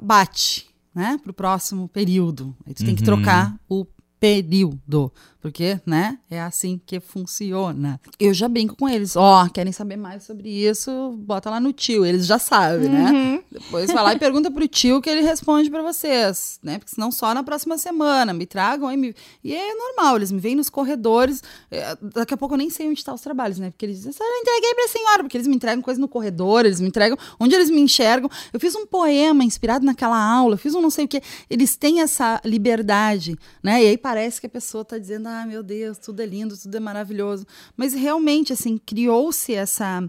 Bate, né? Pro próximo período. Aí tu uhum. tem que uhum. trocar o período porque, né, é assim que funciona. Eu já brinco com eles, ó, oh, querem saber mais sobre isso, bota lá no tio, eles já sabem, né? uhum. né? Depois vai lá e pergunta pro tio que ele responde para vocês, né? Porque senão só na próxima semana me tragam aí me... e é normal, eles me veem nos corredores, é, daqui a pouco eu nem sei onde estão os trabalhos, né? Porque eles dizem, eu entreguei pra senhora, porque eles me entregam coisas no corredor, eles me entregam onde eles me enxergam. Eu fiz um poema inspirado naquela aula, eu fiz um não sei o que. Eles têm essa liberdade, né? E aí parece que a pessoa tá dizendo, ah, meu Deus, tudo é lindo, tudo é maravilhoso. Mas realmente, assim, criou-se essa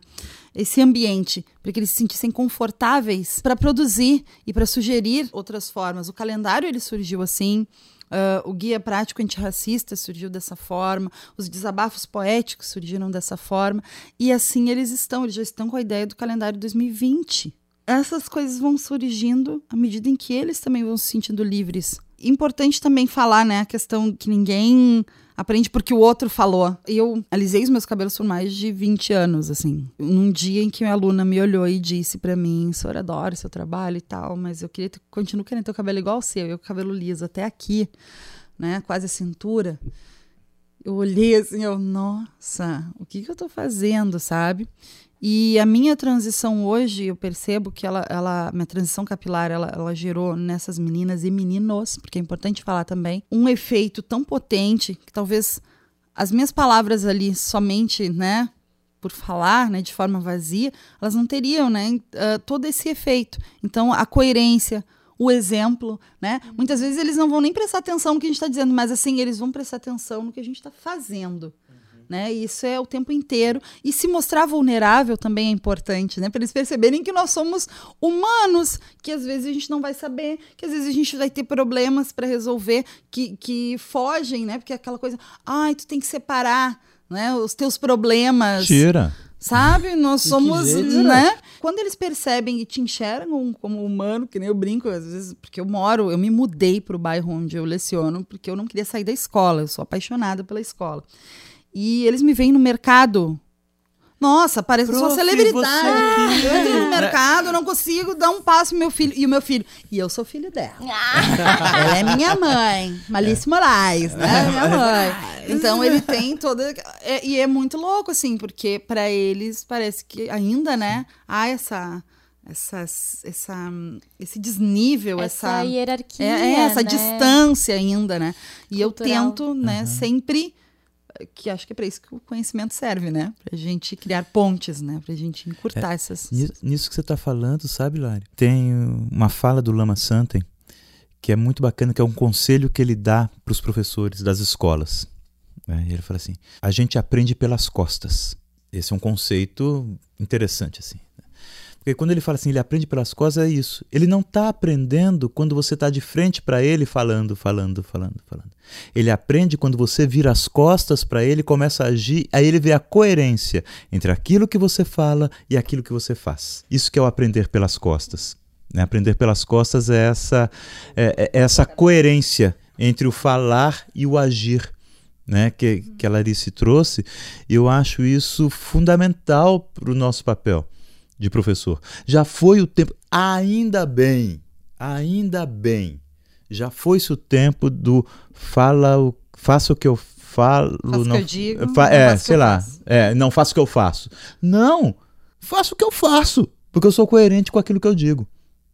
esse ambiente para que eles se sentissem confortáveis para produzir e para sugerir outras formas. O calendário ele surgiu assim. Uh, o guia prático antirracista surgiu dessa forma, os desabafos poéticos surgiram dessa forma, e assim eles estão, eles já estão com a ideia do calendário 2020. Essas coisas vão surgindo à medida em que eles também vão se sentindo livres. Importante também falar, né, a questão que ninguém aprende porque o outro falou. Eu alisei os meus cabelos por mais de 20 anos, assim. Num dia em que minha aluna me olhou e disse para mim, senhora adora seu trabalho e tal, mas eu queria continuo querendo ter o cabelo igual ao seu, eu cabelo liso até aqui, né, quase a cintura. Eu olhei assim, eu, nossa, o que que eu tô fazendo, sabe? E a minha transição hoje, eu percebo que ela, ela minha transição capilar, ela, ela gerou nessas meninas e meninos, porque é importante falar também, um efeito tão potente que talvez as minhas palavras ali somente, né, por falar, né, de forma vazia, elas não teriam, né, uh, todo esse efeito. Então, a coerência, o exemplo, né? Muitas vezes eles não vão nem prestar atenção no que a gente está dizendo, mas assim, eles vão prestar atenção no que a gente está fazendo né? Isso é o tempo inteiro. E se mostrar vulnerável também é importante, né? Para eles perceberem que nós somos humanos, que às vezes a gente não vai saber, que às vezes a gente vai ter problemas para resolver, que, que fogem, né? Porque é aquela coisa, ai, tu tem que separar, né? Os teus problemas. Tira. Sabe? Nós somos, né? Quando eles percebem e te enxergam como humano, que nem eu brinco, às vezes, porque eu moro, eu me mudei para o bairro onde eu leciono, porque eu não queria sair da escola, eu sou apaixonada pela escola. E eles me veem no mercado. Nossa, parece que sou celebridade. É eu entrei no mercado, não consigo dar um passo pro meu filho. E o meu filho. E eu sou filho dela. Ela é minha mãe. Malice Moraes, né? Minha mãe. Então ele tem toda. É, e é muito louco, assim, porque para eles parece que ainda, né? Há essa essa, essa, esse desnível, essa, essa hierarquia, é, é, essa né? distância ainda, né? E Cultural. eu tento, né, uhum. sempre que acho que é para isso que o conhecimento serve, né? Para a gente criar pontes, né? Para a gente encurtar é, essas. Nisso que você está falando, sabe, Lari? Tem uma fala do Lama Santen que é muito bacana, que é um conselho que ele dá para os professores das escolas. É, ele fala assim: a gente aprende pelas costas. Esse é um conceito interessante, assim. Porque quando ele fala assim, ele aprende pelas costas, é isso. Ele não está aprendendo quando você está de frente para ele falando, falando, falando, falando. Ele aprende quando você vira as costas para ele, começa a agir, aí ele vê a coerência entre aquilo que você fala e aquilo que você faz. Isso que é o aprender pelas costas. Né? Aprender pelas costas é essa, é, é essa coerência entre o falar e o agir. Né, que, que a Larice trouxe, eu acho isso fundamental para o nosso papel de professor. Já foi o tempo, ainda bem, ainda bem, já foi-se o tempo do fala o, faça o que eu falo, Faço não, o que eu digo, fa- não é, faço o que sei eu lá, faço. é, não faço o que eu faço. Não, faço o que eu faço, porque eu sou coerente com aquilo que eu digo,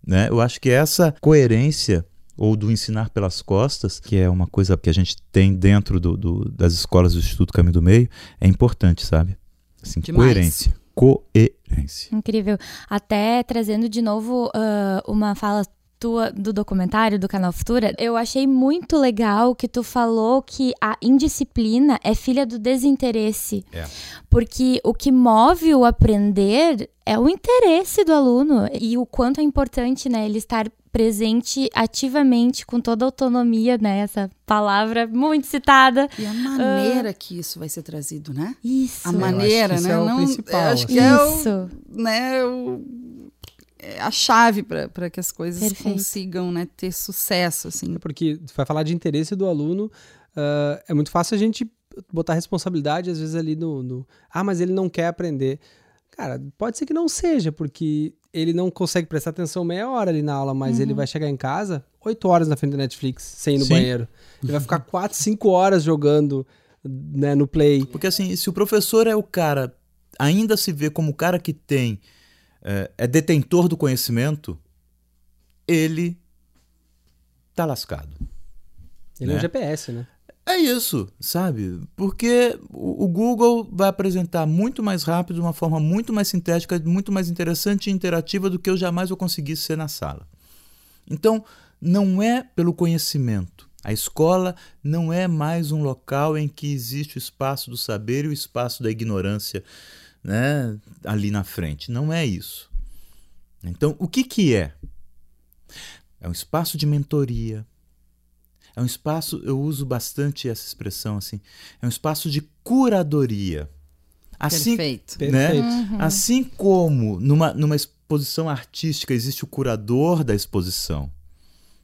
né? Eu acho que essa coerência ou do ensinar pelas costas, que é uma coisa que a gente tem dentro do, do- das escolas do Instituto Caminho do Meio, é importante, sabe? Assim, Demais. coerência. Coerência. Incrível. Até trazendo de novo ah, uma fala tua do documentário do canal Futura, eu achei muito legal que tu falou que a indisciplina é filha do desinteresse. É. Porque o que move o aprender é o interesse do aluno e o quanto é importante, né, ele estar presente ativamente com toda a autonomia, né, essa palavra muito citada. E a maneira que isso vai ser trazido, né? Isso. A maneira, isso né? é o Não- principal, acho que assim. é o, Isso. né, o- é a chave para que as coisas Perfeito. consigam né, ter sucesso, assim. É Porque vai falar de interesse do aluno, ah, é muito fácil a gente botar responsabilidade, às vezes, ali no, no. Ah, mas ele não quer aprender. Cara, pode ser que não seja, porque ele não consegue prestar atenção meia hora ali na aula, mas ele vai chegar em casa oito horas na frente da Netflix, sem ir no Sim. banheiro. Ele vai ficar quatro, cinco horas jogando né, no play. Porque assim, se o professor é o cara, ainda se vê como o cara que tem, é, é detentor do conhecimento, ele tá lascado. Ele é um Né? GPS, né? É isso, sabe? Porque o Google vai apresentar muito mais rápido, de uma forma muito mais sintética, muito mais interessante e interativa do que eu jamais vou conseguir ser na sala. Então, não é pelo conhecimento. A escola não é mais um local em que existe o espaço do saber e o espaço da ignorância né, ali na frente. Não é isso. Então, o que, que é? É um espaço de mentoria, é um espaço, eu uso bastante essa expressão assim, é um espaço de curadoria. Assim, Perfeito. né? Perfeito. assim como numa, numa exposição artística existe o curador da exposição,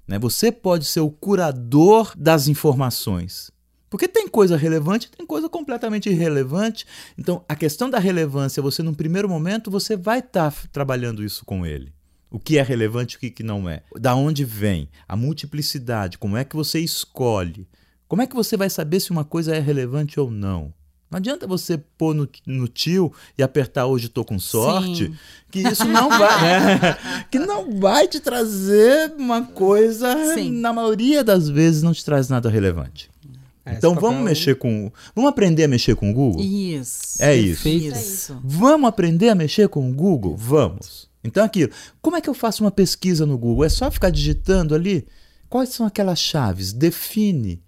né? você pode ser o curador das informações. Porque tem coisa relevante, tem coisa completamente irrelevante. Então, a questão da relevância, você, num primeiro momento, você vai estar trabalhando isso com ele. O que é relevante e o que, que não é. Da onde vem? A multiplicidade. Como é que você escolhe? Como é que você vai saber se uma coisa é relevante ou não? Não adianta você pôr no, no tio e apertar hoje tô com sorte, Sim. que isso não vai, né? (laughs) (laughs) que não vai te trazer uma coisa, Sim. na maioria das vezes não te traz nada relevante. É, então vamos papel- mexer com, vamos aprender a mexer com o Google? Isso. É isso. Isso. Vamos aprender a mexer com o Google? Vamos. Então, aquilo. Como é que eu faço uma pesquisa no Google? É só ficar digitando ali? Quais são aquelas chaves? Define.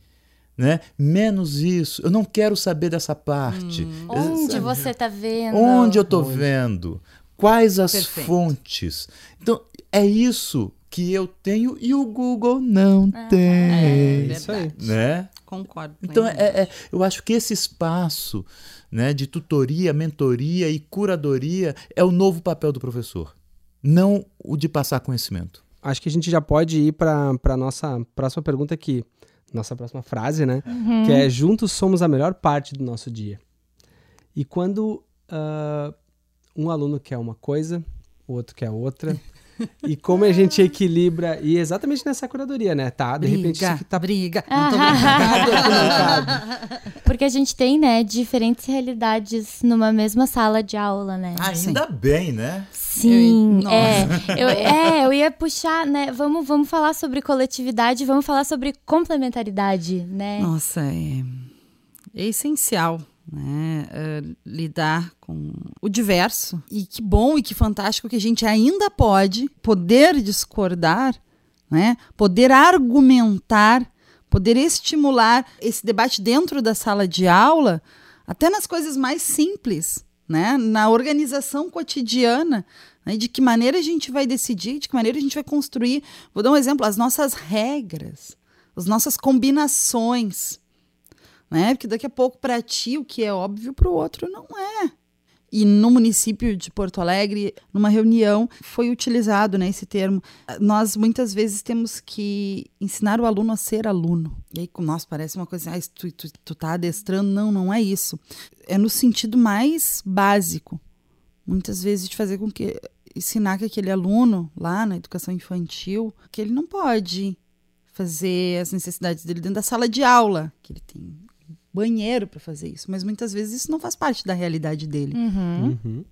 Né? Menos isso. Eu não quero saber dessa parte. Onde Sabe? você tá vendo? Onde eu tô vendo? Quais as Perfeito. fontes? Então, é isso que eu tenho e o Google não É tem. Isso aí. Né? Concordo. Então, é, é- eu acho que esse espaço né, de tutoria, mentoria e curadoria é o novo papel do professor, não o de passar conhecimento. Acho que a gente já pode ir para a nossa próxima pergunta aqui. Nossa próxima frase, né? Que é juntos somos a melhor parte do nosso dia. E quando ah, um aluno quer uma coisa, o outro quer outra. (laughs) e como a gente equilibra, e exatamente nessa curadoria, né? Tá, de repente isso briga, tá briga. Não tô brincando. (laughs) Porque a gente tem, né, diferentes realidades numa mesma sala de aula, né? Ainda bem, né? Sim, Eu- é, eu, é, eu ia puxar, né? Vamos, vamos falar sobre coletividade, vamos falar sobre complementaridade, né? Nossa, é, é essencial. Né, eh, lidar com o diverso. E que bom e que fantástico que a gente ainda pode poder discordar, né, poder argumentar, poder estimular esse debate dentro da sala de aula, até nas coisas mais simples, né, na organização cotidiana. Né? De que maneira a gente vai decidir, de que maneira a gente vai construir. Vou dar um exemplo: as nossas regras, as nossas combinações. Né? Porque daqui a pouco, para ti, o que é óbvio, para o outro não é. E no município de Porto Alegre, numa reunião, foi utilizado né, esse termo. Nós muitas vezes temos que ensinar o aluno a ser aluno. E aí, nossa, parece uma coisa, ah, tu, tu, tu tá adestrando. Não, não é isso. É no sentido mais básico. Muitas vezes de fazer com que ensinar que aquele aluno lá na educação infantil, que ele não pode fazer as necessidades dele dentro da sala de aula, que ele tem banheiro para fazer isso, mas muitas vezes isso não faz parte da realidade dele. Uhum. Uhum.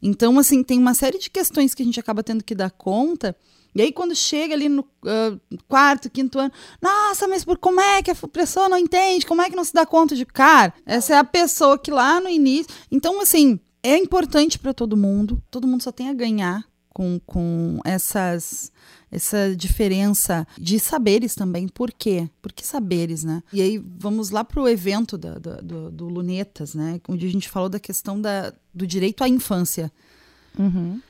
Então, assim, tem uma série de questões que a gente acaba tendo que dar conta. E aí, quando chega ali no uh, quarto, quinto ano, nossa, mas por como é que a pessoa não entende? Como é que não se dá conta de cara? Essa é a pessoa que lá no início. Então, assim, é importante para todo mundo. Todo mundo só tem a ganhar com, com essas essa diferença de saberes também. Por quê? Por que saberes, né? E aí vamos lá para o evento da, da, do, do, Lunetas, né? Onde a gente falou da questão da, do direito à infância. Uhum.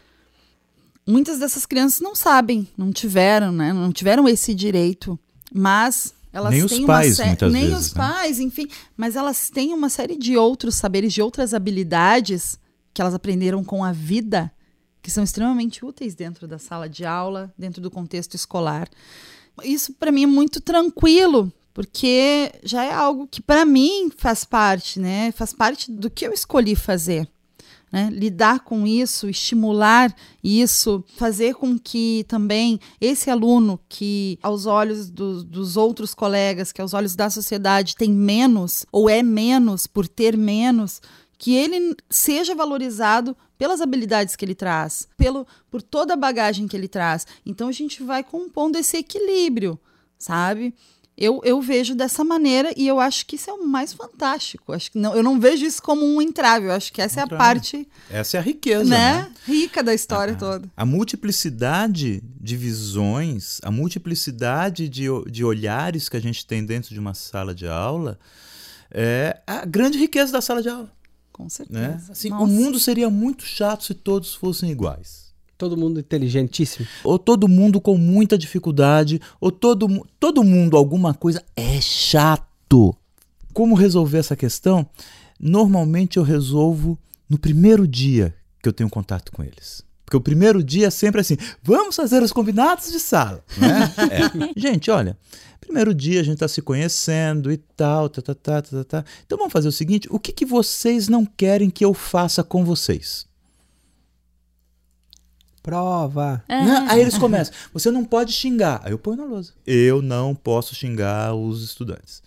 Muitas dessas crianças não sabem, não tiveram, né? Não tiveram esse direito, mas elas nem têm os pais, uma muitas nem vezes, os né? pais, enfim, mas elas têm uma série de outros saberes, de outras habilidades que elas aprenderam com a vida que são extremamente úteis dentro da sala de aula, dentro do contexto escolar. Isso para mim é muito tranquilo, porque já é algo que para mim faz parte, né? Faz parte do que eu escolhi fazer. Né? Lidar com isso, estimular isso, fazer com que também esse aluno que, aos olhos do, dos outros colegas, que aos olhos da sociedade tem menos ou é menos por ter menos, que ele seja valorizado pelas habilidades que ele traz, pelo por toda a bagagem que ele traz. Então a gente vai compondo esse equilíbrio, sabe? Eu, eu vejo dessa maneira e eu acho que isso é o mais fantástico. Acho que não, eu não vejo isso como um entrave. Eu acho que essa Entrave. é a parte Essa é a riqueza, né, né? rica da história A- toda. A multiplicidade de visões, a multiplicidade de, de olhares que a gente tem dentro de uma sala de aula é a grande riqueza da sala de aula. Com certeza. Né? Assim, o mundo seria muito chato se todos fossem iguais. Todo mundo inteligentíssimo. Ou todo mundo com muita dificuldade, ou todo, todo mundo alguma coisa é chato. Como resolver essa questão? Normalmente eu resolvo no primeiro dia que eu tenho contato com eles. Porque o primeiro dia é sempre assim, vamos fazer os combinados de sala. Né? É. (laughs) Gente, olha, primeiro dia a gente está se conhecendo e tal, tá, tá, tá, tá, tá, tá. Então vamos fazer o seguinte, o que, que vocês não querem que eu faça com vocês? Prova. Né? Aí eles começam. Você não pode xingar. Aí eu ponho na lousa. Eu não posso xingar os estudantes.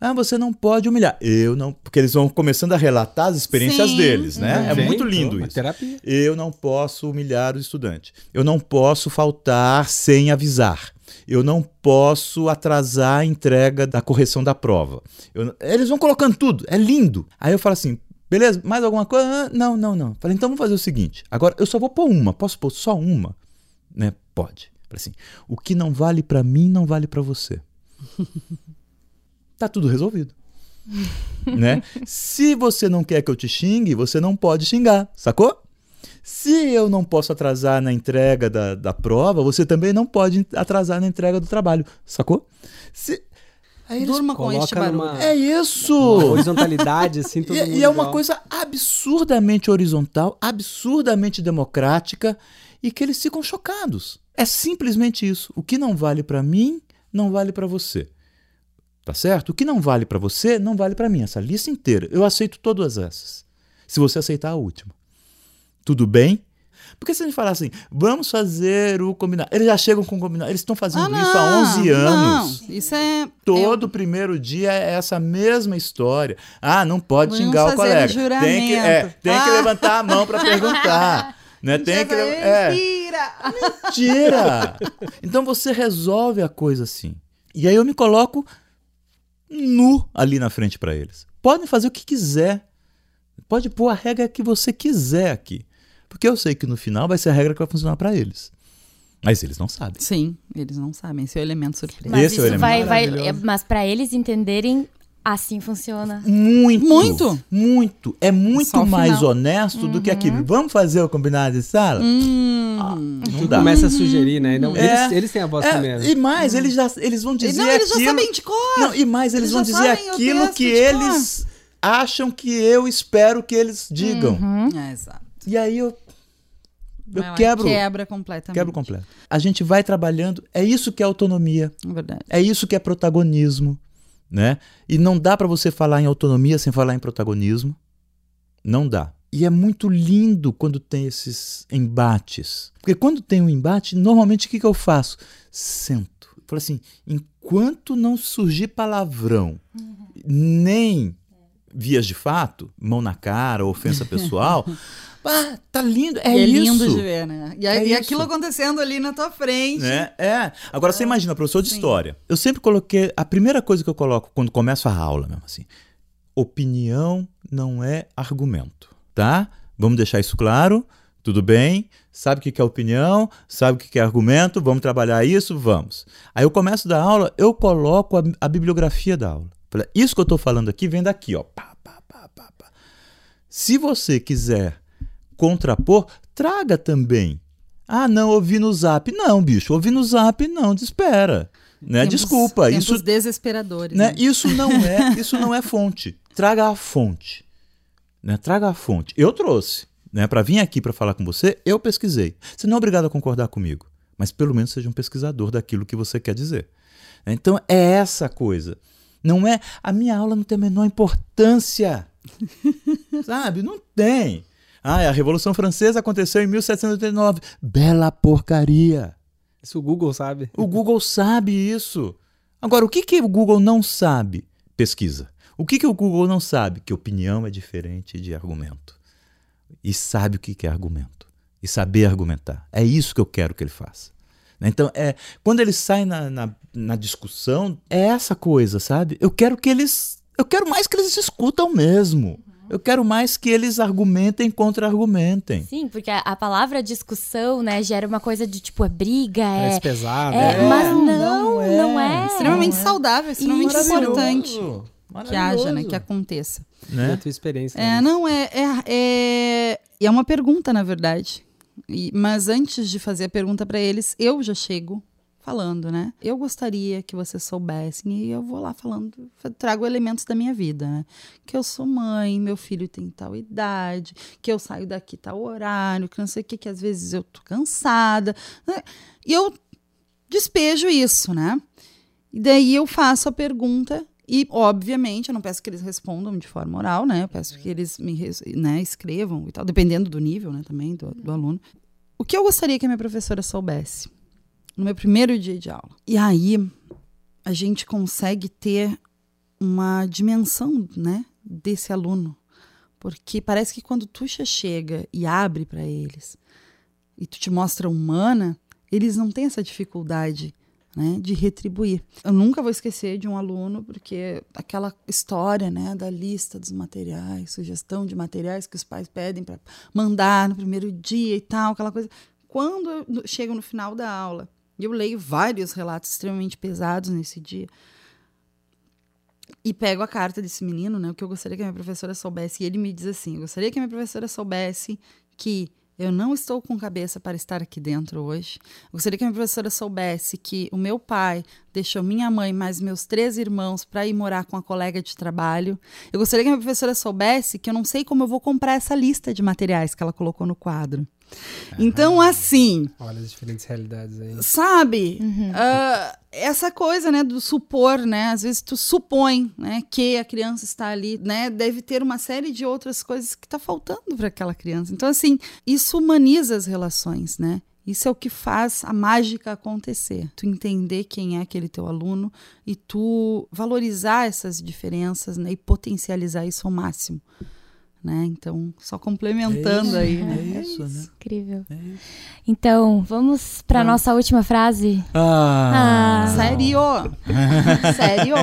Ah, você não pode humilhar. Eu não. Porque eles vão começando a relatar as experiências Sim. deles, né? É Vem, muito lindo isso. Terapia. Eu não posso humilhar o estudante. Eu não posso faltar sem avisar. Eu não posso atrasar a entrega da correção da prova. Eu Eles vão colocando tudo. É lindo. Aí eu falo assim. Beleza, mais alguma coisa? Ah, Não, não, não. Falei, então vamos fazer o seguinte. Agora eu só vou pôr uma. Posso pôr só uma? Né? Pode. Falei assim, o que não vale pra mim não vale pra você. (laughs) tá tudo resolvido. (laughs) né? Se você não quer que eu te xingue, você não pode xingar, sacou? Se eu não posso atrasar na entrega da, da prova, você também não pode atrasar na entrega do trabalho, sacou? Se... Aí eles- Durma com este barulho. numa- É isso! Uma horizontalidade, assim, todo (laughs) E, mundo e é uma igual. coisa absurdamente horizontal, absurdamente democrática e que eles ficam chocados. É simplesmente isso. O que não vale pra mim, não vale pra você. Tá certo? O que não vale pra você, não vale pra mim. Essa lista inteira. Eu aceito todas essas. Se você aceitar a última. Tudo bem? Porque se a gente falar assim, vamos fazer o combinado. Eles já chegam com o combinado. Eles estão fazendo Ah, isso há 11 anos. Não, isso é. Todo primeiro dia é essa mesma história. Ah, não pode Vamos xingar o colega. Tem que, é, tem que Ah. levantar a mão para perguntar. (laughs) né? Tem que, é, Mentira! mentira. Então você resolve a coisa assim. E aí eu me coloco nu ali na frente para eles. Podem fazer o que quiser. Pode pôr a regra que você quiser aqui. Porque eu sei que no final vai ser a regra que vai funcionar para eles. Mas eles não sabem. Sim, eles não sabem. Esse é o elemento surpresa. Mas Esse é o elemento vai, vai, é, mas para eles entenderem Assim funciona. Muito. Muito? Muito. É muito mais final. honesto do que aquilo. Vamos fazer o combinado de sala? Hum. Não dá. Começa a sugerir, né? Não, É. eles, eles têm a voz É, primeiro. e mais, eles, já, eles vão dizer não, eles já aquilo... sabem de cor. Não, e mais, eles, Eles vão já dizer aquilo que eles acham que eu espero que eles digam. É, exato. E aí eu, eu quebro, Quebra completamente. quebro completo. A gente vai trabalhando, é isso que é autonomia, É verdade. é isso que é protagonismo, né? E não dá pra você falar em autonomia sem falar em protagonismo. Não dá. E é muito lindo quando tem esses embates. Porque quando tem um embate, normalmente o que, que eu faço? Sento. Falo assim, enquanto não surgir palavrão, nem vias de fato, mão na cara, ofensa pessoal, (laughs) ah, tá lindo, é, E é isso. lindo de ver, né? E, É e aquilo acontecendo ali na tua frente. Né? É. Agora você imagina, professor de Sim. história. Eu sempre coloquei. A primeira coisa que eu coloco quando começo a aula mesmo assim: opinião não é argumento. Tá? Vamos deixar isso claro. Tudo bem? Sabe o que é opinião? Sabe o que é argumento? Vamos trabalhar isso? Vamos. Aí eu começo da aula, eu coloco a, a bibliografia da aula. Isso que eu estou falando aqui vem daqui, ó. Pá, pá, pá, pá, pá. Se você quiser contrapor, traga também. Ah, não, ouvi no zap. Não, bicho, ouvi no zap, não, espera. Né? Tempos- Desculpa, tempos isso, desesperadores. né? né? isso não é, (laughs) isso não é fonte. Traga a fonte. Né? Traga a fonte. Eu trouxe, né, para vir aqui para falar com você, eu pesquisei. Você não é obrigado a concordar comigo, mas pelo menos seja um pesquisador daquilo que você quer dizer. Então é essa coisa. Não é a minha aula não tem a menor importância. (laughs) Sabe? Não tem. Ah, a Revolução Francesa aconteceu em 1789. Bela porcaria. Isso o Google sabe. O Google sabe isso. Agora, o que, que o Google não sabe? Pesquisa. O que, que o Google não sabe? Que opinião é diferente de argumento. E sabe o que, que é argumento. E saber argumentar. É isso que eu quero que ele faça. Então, é, quando ele sai na, na, na discussão, é essa coisa, sabe? Eu quero que eles. Eu quero mais que eles discutam mesmo. Eu quero mais que eles argumentem contra-argumentem. Sim, porque a, a palavra discussão, né, gera uma coisa de tipo, é briga, é. Parece pesado. é, né? mas não, não é. não é. Extremamente saudável, extremamente Isso. importante Maravilhoso. que haja, né? Que aconteça. Da Né? tua experiência. É, né? não, é, é, é, e é uma pergunta, na verdade. E- mas antes de fazer a pergunta para eles, eu já chego falando, né? Eu gostaria que vocês soubessem, e eu vou lá falando, fa- trago elementos da minha vida, né? Que eu sou mãe, meu filho tem tal idade, que eu saio daqui tal horário, que não sei o que, que às vezes eu tô cansada. né? E eu despejo isso, né? E daí eu faço a pergunta e, obviamente, eu não peço que eles respondam de forma oral, né? Eu peço que eles me né, escrevam e tal, dependendo do nível, né, também, do, do aluno. O que eu gostaria que a minha professora soubesse no meu primeiro dia de aula? E aí a gente consegue ter uma dimensão, né, desse aluno. Porque parece que quando tu chega e abre para eles e tu te mostra humana, eles não têm essa dificuldade né, de retribuir. Eu nunca vou esquecer de um aluno, porque aquela história né, da lista dos materiais, sugestão de materiais que os pais pedem para mandar no primeiro dia e tal, aquela coisa. Quando eu chego no final da aula, e eu leio vários relatos extremamente pesados nesse dia, e pego a carta desse menino, né? O que eu gostaria que a minha professora soubesse. E ele me diz assim: eu gostaria que a minha professora soubesse que eu não estou com cabeça para estar aqui dentro hoje. Eu gostaria que a minha professora soubesse que o meu pai deixou minha mãe mais meus três irmãos para ir morar com a colega de trabalho. Eu gostaria que a minha professora soubesse que eu não sei como eu vou comprar essa lista de materiais que ela colocou no quadro. Então, assim, Olha as diferentes realidades aí. sabe? Ah, essa coisa, né, do supor, né? Às vezes tu supõe, né, que a criança está ali, né? Deve ter uma série de outras coisas que está faltando para aquela criança. Então, assim, isso humaniza as relações, né? Isso é o que faz a mágica acontecer. Tu entender quem é aquele teu aluno e tu valorizar essas diferenças, né, e potencializar isso ao máximo. Né? Então, só complementando É aí, isso, né? É isso, né? Incrível. É isso. Então, vamos para Vamos. nossa última frase? Ah, Ah. Sério? (laughs) Sério?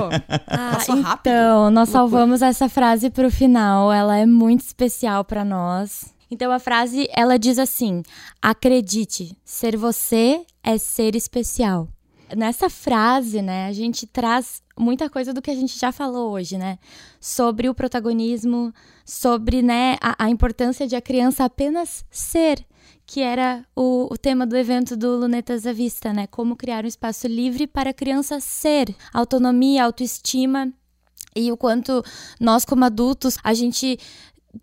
Ah, Passou rápido. Então, nós Loucura. salvamos essa frase para o final. Ela é muito especial para nós. Então, a frase, ela diz assim: Acredite, ser você é ser especial. Nessa frase, né, a gente traz muita coisa do que a gente já falou hoje, né? Sobre o protagonismo, sobre né, a, a importância de a criança apenas ser, que era o, o, tema do evento do Lunetas à Vista, né? Como criar um espaço livre para a criança ser. Autonomia, autoestima e o quanto nós como adultos a gente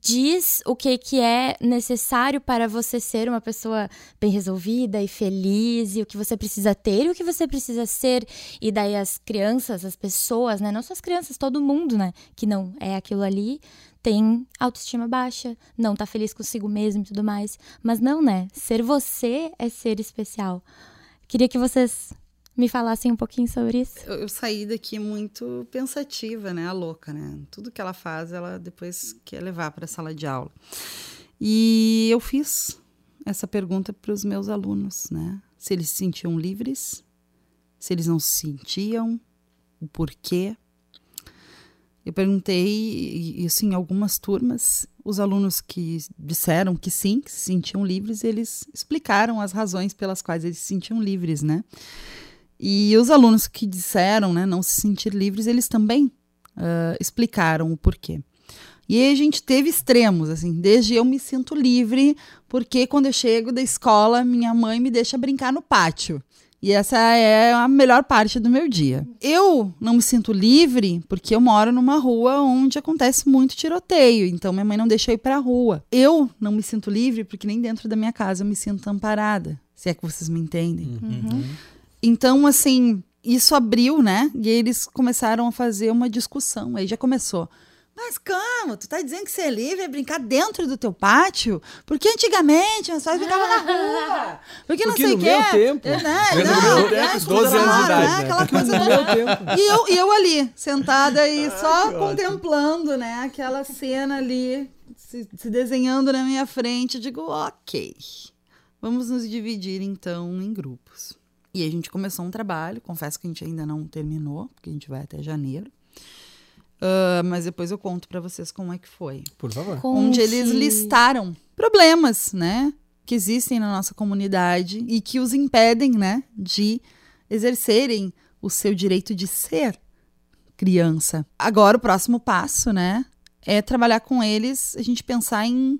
diz o que, que é necessário para você ser uma pessoa bem resolvida e feliz, e o que você precisa ter e o que você precisa ser. E daí as crianças, as pessoas, né? Não só as crianças, todo mundo, né? Que não é aquilo ali, tem autoestima baixa, não tá feliz consigo mesmo e tudo mais. Mas não, né? Ser você é ser especial. Queria que vocês me falassem um pouquinho sobre isso? Eu, eu, saí daqui muito pensativa, né? A louca, né? Tudo que ela faz, ela depois quer levar para a sala de aula. E eu fiz essa pergunta para os meus alunos, né? Se eles se sentiam livres, se eles não se sentiam, o porquê. Eu perguntei, e assim, em algumas turmas, os alunos que disseram que sim, que se sentiam livres, eles explicaram as razões pelas quais eles se sentiam livres, né? E os alunos que disseram né, não se sentir livres, eles também uh, explicaram o porquê. E aí a gente teve extremos, assim, desde eu me sinto livre, porque quando eu chego da escola, minha mãe me deixa brincar no pátio. E essa é a melhor parte do meu dia. Eu não me sinto livre porque eu moro numa rua onde acontece muito tiroteio, então minha mãe não deixa eu ir pra rua. Eu não me sinto livre porque nem dentro da minha casa eu me sinto amparada, se é que vocês me entendem. Uhum. Então, assim, isso abriu, né? E eles começaram a fazer uma discussão. Aí já começou. Mas calma, tu tá dizendo que ser livre é brincar dentro do teu pátio? Porque antigamente as pessoas brincavam na rua. (laughs) Porque não Porque sei o no quê. meu tempo. É, né? No Não, meu né? tempo, 12 anos de idade, né? né? Aquela coisa (laughs) No meu tempo. E eu, e eu ali, sentada e (laughs) só contemplando, né? Aquela cena ali se, se desenhando na minha frente. Eu digo, ok, vamos nos dividir então em grupos. E a gente começou um trabalho, confesso que a gente ainda não terminou, porque a gente vai até janeiro. Uh, mas depois eu conto para vocês como é que foi. Por favor. Onde eles listaram problemas, né? Que existem na nossa comunidade e que os impedem, né? De exercerem o seu direito de ser criança. Agora, o próximo passo, né? É trabalhar com eles, a gente pensar em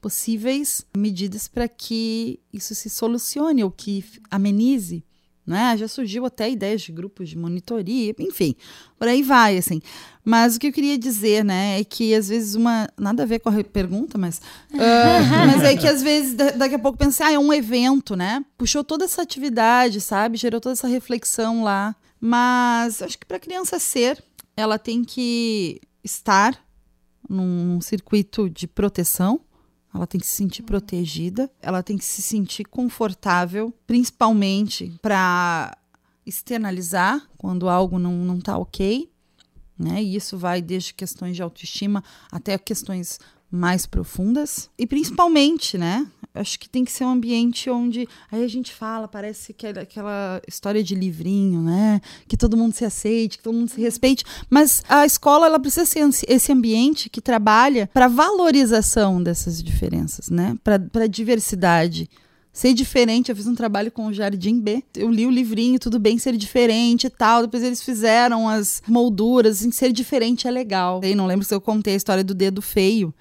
possíveis medidas para que isso se solucione ou que amenize. Né? Já surgiu até ideias de grupos de monitoria, enfim, por aí vai, assim. Mas o que eu queria dizer, né, é que às vezes uma. Nada a ver com a pergunta, mas. Uh, (laughs) mas é que às vezes, daqui a pouco, pensei, ah, é um evento, né? Puxou toda essa atividade, sabe? Gerou toda essa reflexão lá. Mas acho que para a criança ser, ela tem que estar num, num circuito de proteção, ela tem que se sentir protegida, ela tem que se sentir confortável, principalmente para externalizar quando algo não, não tá ok. Né? E isso vai desde questões de autoestima até questões mais profundas. E principalmente, né? Acho que tem que ser um ambiente onde. Aí a gente fala, parece que é aquela história de livrinho, né? Que todo mundo se aceite, que todo mundo se respeite. Mas a escola, ela precisa ser esse ambiente que trabalha para valorização dessas diferenças, né? Para diversidade. Ser diferente, eu fiz um trabalho com o Jardim B. Eu li o livrinho, tudo bem ser diferente e tal. Depois eles fizeram as molduras, assim, ser diferente é legal. Eu não lembro se eu contei a história do dedo feio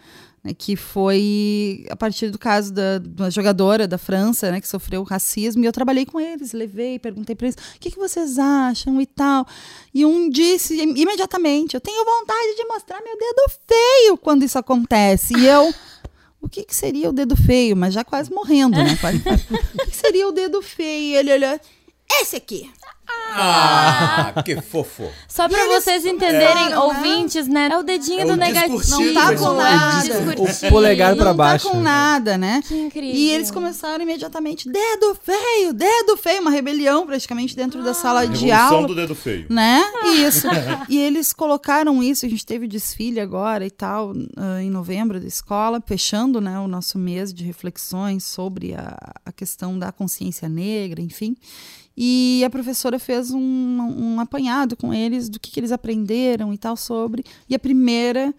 né, que foi a partir do caso da, uma jogadora da França, né, que sofreu racismo, e eu trabalhei com eles, levei, perguntei para eles, o que, que vocês acham e tal. E um disse imediatamente, eu tenho vontade de mostrar meu dedo feio quando isso acontece. E eu, o que, que seria o dedo feio? Mas já quase morrendo, né? Quase, o que seria o dedo feio? E ele olhou, esse aqui. Ah, que fofo. Só pra vocês entenderem, É. ouvintes, né? É o dedinho É do o negativo. Não tá com nada. Discursivo. O polegar pra não baixo. tá com nada, né? Que incrível. E eles começaram imediatamente, dedo feio, dedo feio, uma rebelião praticamente dentro da sala de Revolução aula. do dedo feio. Né? Isso. e eles colocaram isso, a gente teve desfile agora e tal, ah, em novembro da escola, fechando né, o nosso mês de reflexões sobre a, a questão da consciência negra, enfim. E a professora fez um, um apanhado com eles do que, que eles aprenderam e tal sobre. E a primeira,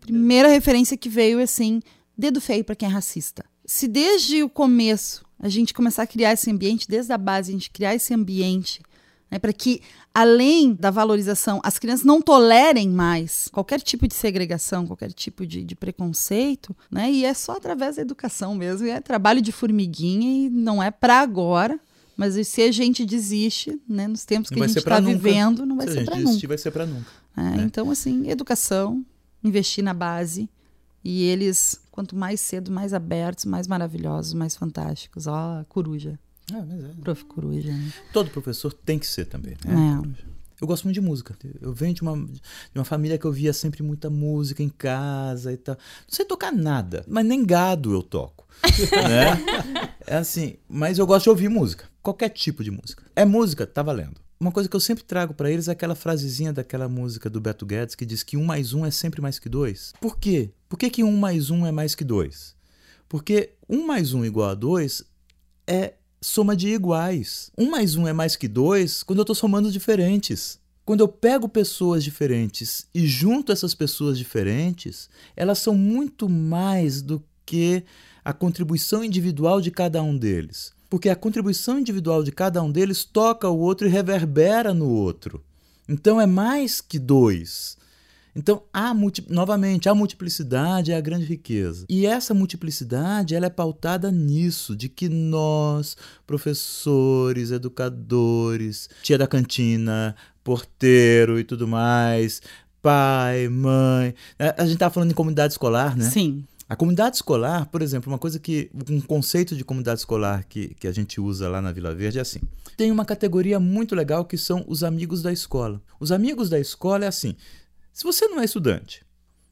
primeira referência que veio é assim: dedo feio para quem é racista. Se desde o começo a gente começar a criar esse ambiente, desde a base, a gente criar esse ambiente né, para que, além da valorização, as crianças não tolerem mais qualquer tipo de segregação, qualquer tipo de, de preconceito, né, e é só através da educação mesmo, é trabalho de formiguinha e não é para agora, mas se a gente desiste, né, nos tempos que a gente está vivendo, não vai Se a ser gente para nunca. vai ser pra nunca. É, né? Então, assim, educação, investir na base. E eles, quanto mais cedo, mais abertos, mais maravilhosos, mais fantásticos. Ó, coruja. Ah, mas é. Prof. Coruja. né? Todo professor tem que ser também. Né? É. Eu gosto muito de música. Eu venho de uma, de uma família que eu via sempre muita música em casa e tal. Não sei tocar nada, mas nem gado eu toco. (laughs) né? É assim, mas eu gosto de ouvir música. Qualquer tipo de música. É música, tá valendo. Uma coisa que eu sempre trago pra eles é aquela frasezinha daquela música do Beto Guedes que diz que um mais um é sempre mais que dois. Por quê? Por que, que um mais um é mais que dois? Porque um mais um igual a dois é soma de iguais. Um mais um é mais que dois quando eu estou somando diferentes. Quando eu pego pessoas diferentes e junto essas pessoas diferentes, elas são muito mais do que a contribuição individual de cada um deles. Porque a contribuição individual de cada um deles toca o outro e reverbera no outro. Então é mais que dois. Então, multi... novamente, a multiplicidade é a grande riqueza. E essa multiplicidade ela é pautada nisso, de que nós, professores, educadores, tia da cantina, porteiro e tudo mais, pai, mãe. né? A gente estava falando em comunidade escolar, né? Sim. A comunidade escolar, por exemplo, uma coisa que. Um conceito de comunidade escolar que, que a gente usa lá na Vila Verde é assim. Tem uma categoria muito legal que são os amigos da escola. Os amigos da escola é assim. Se você não é estudante,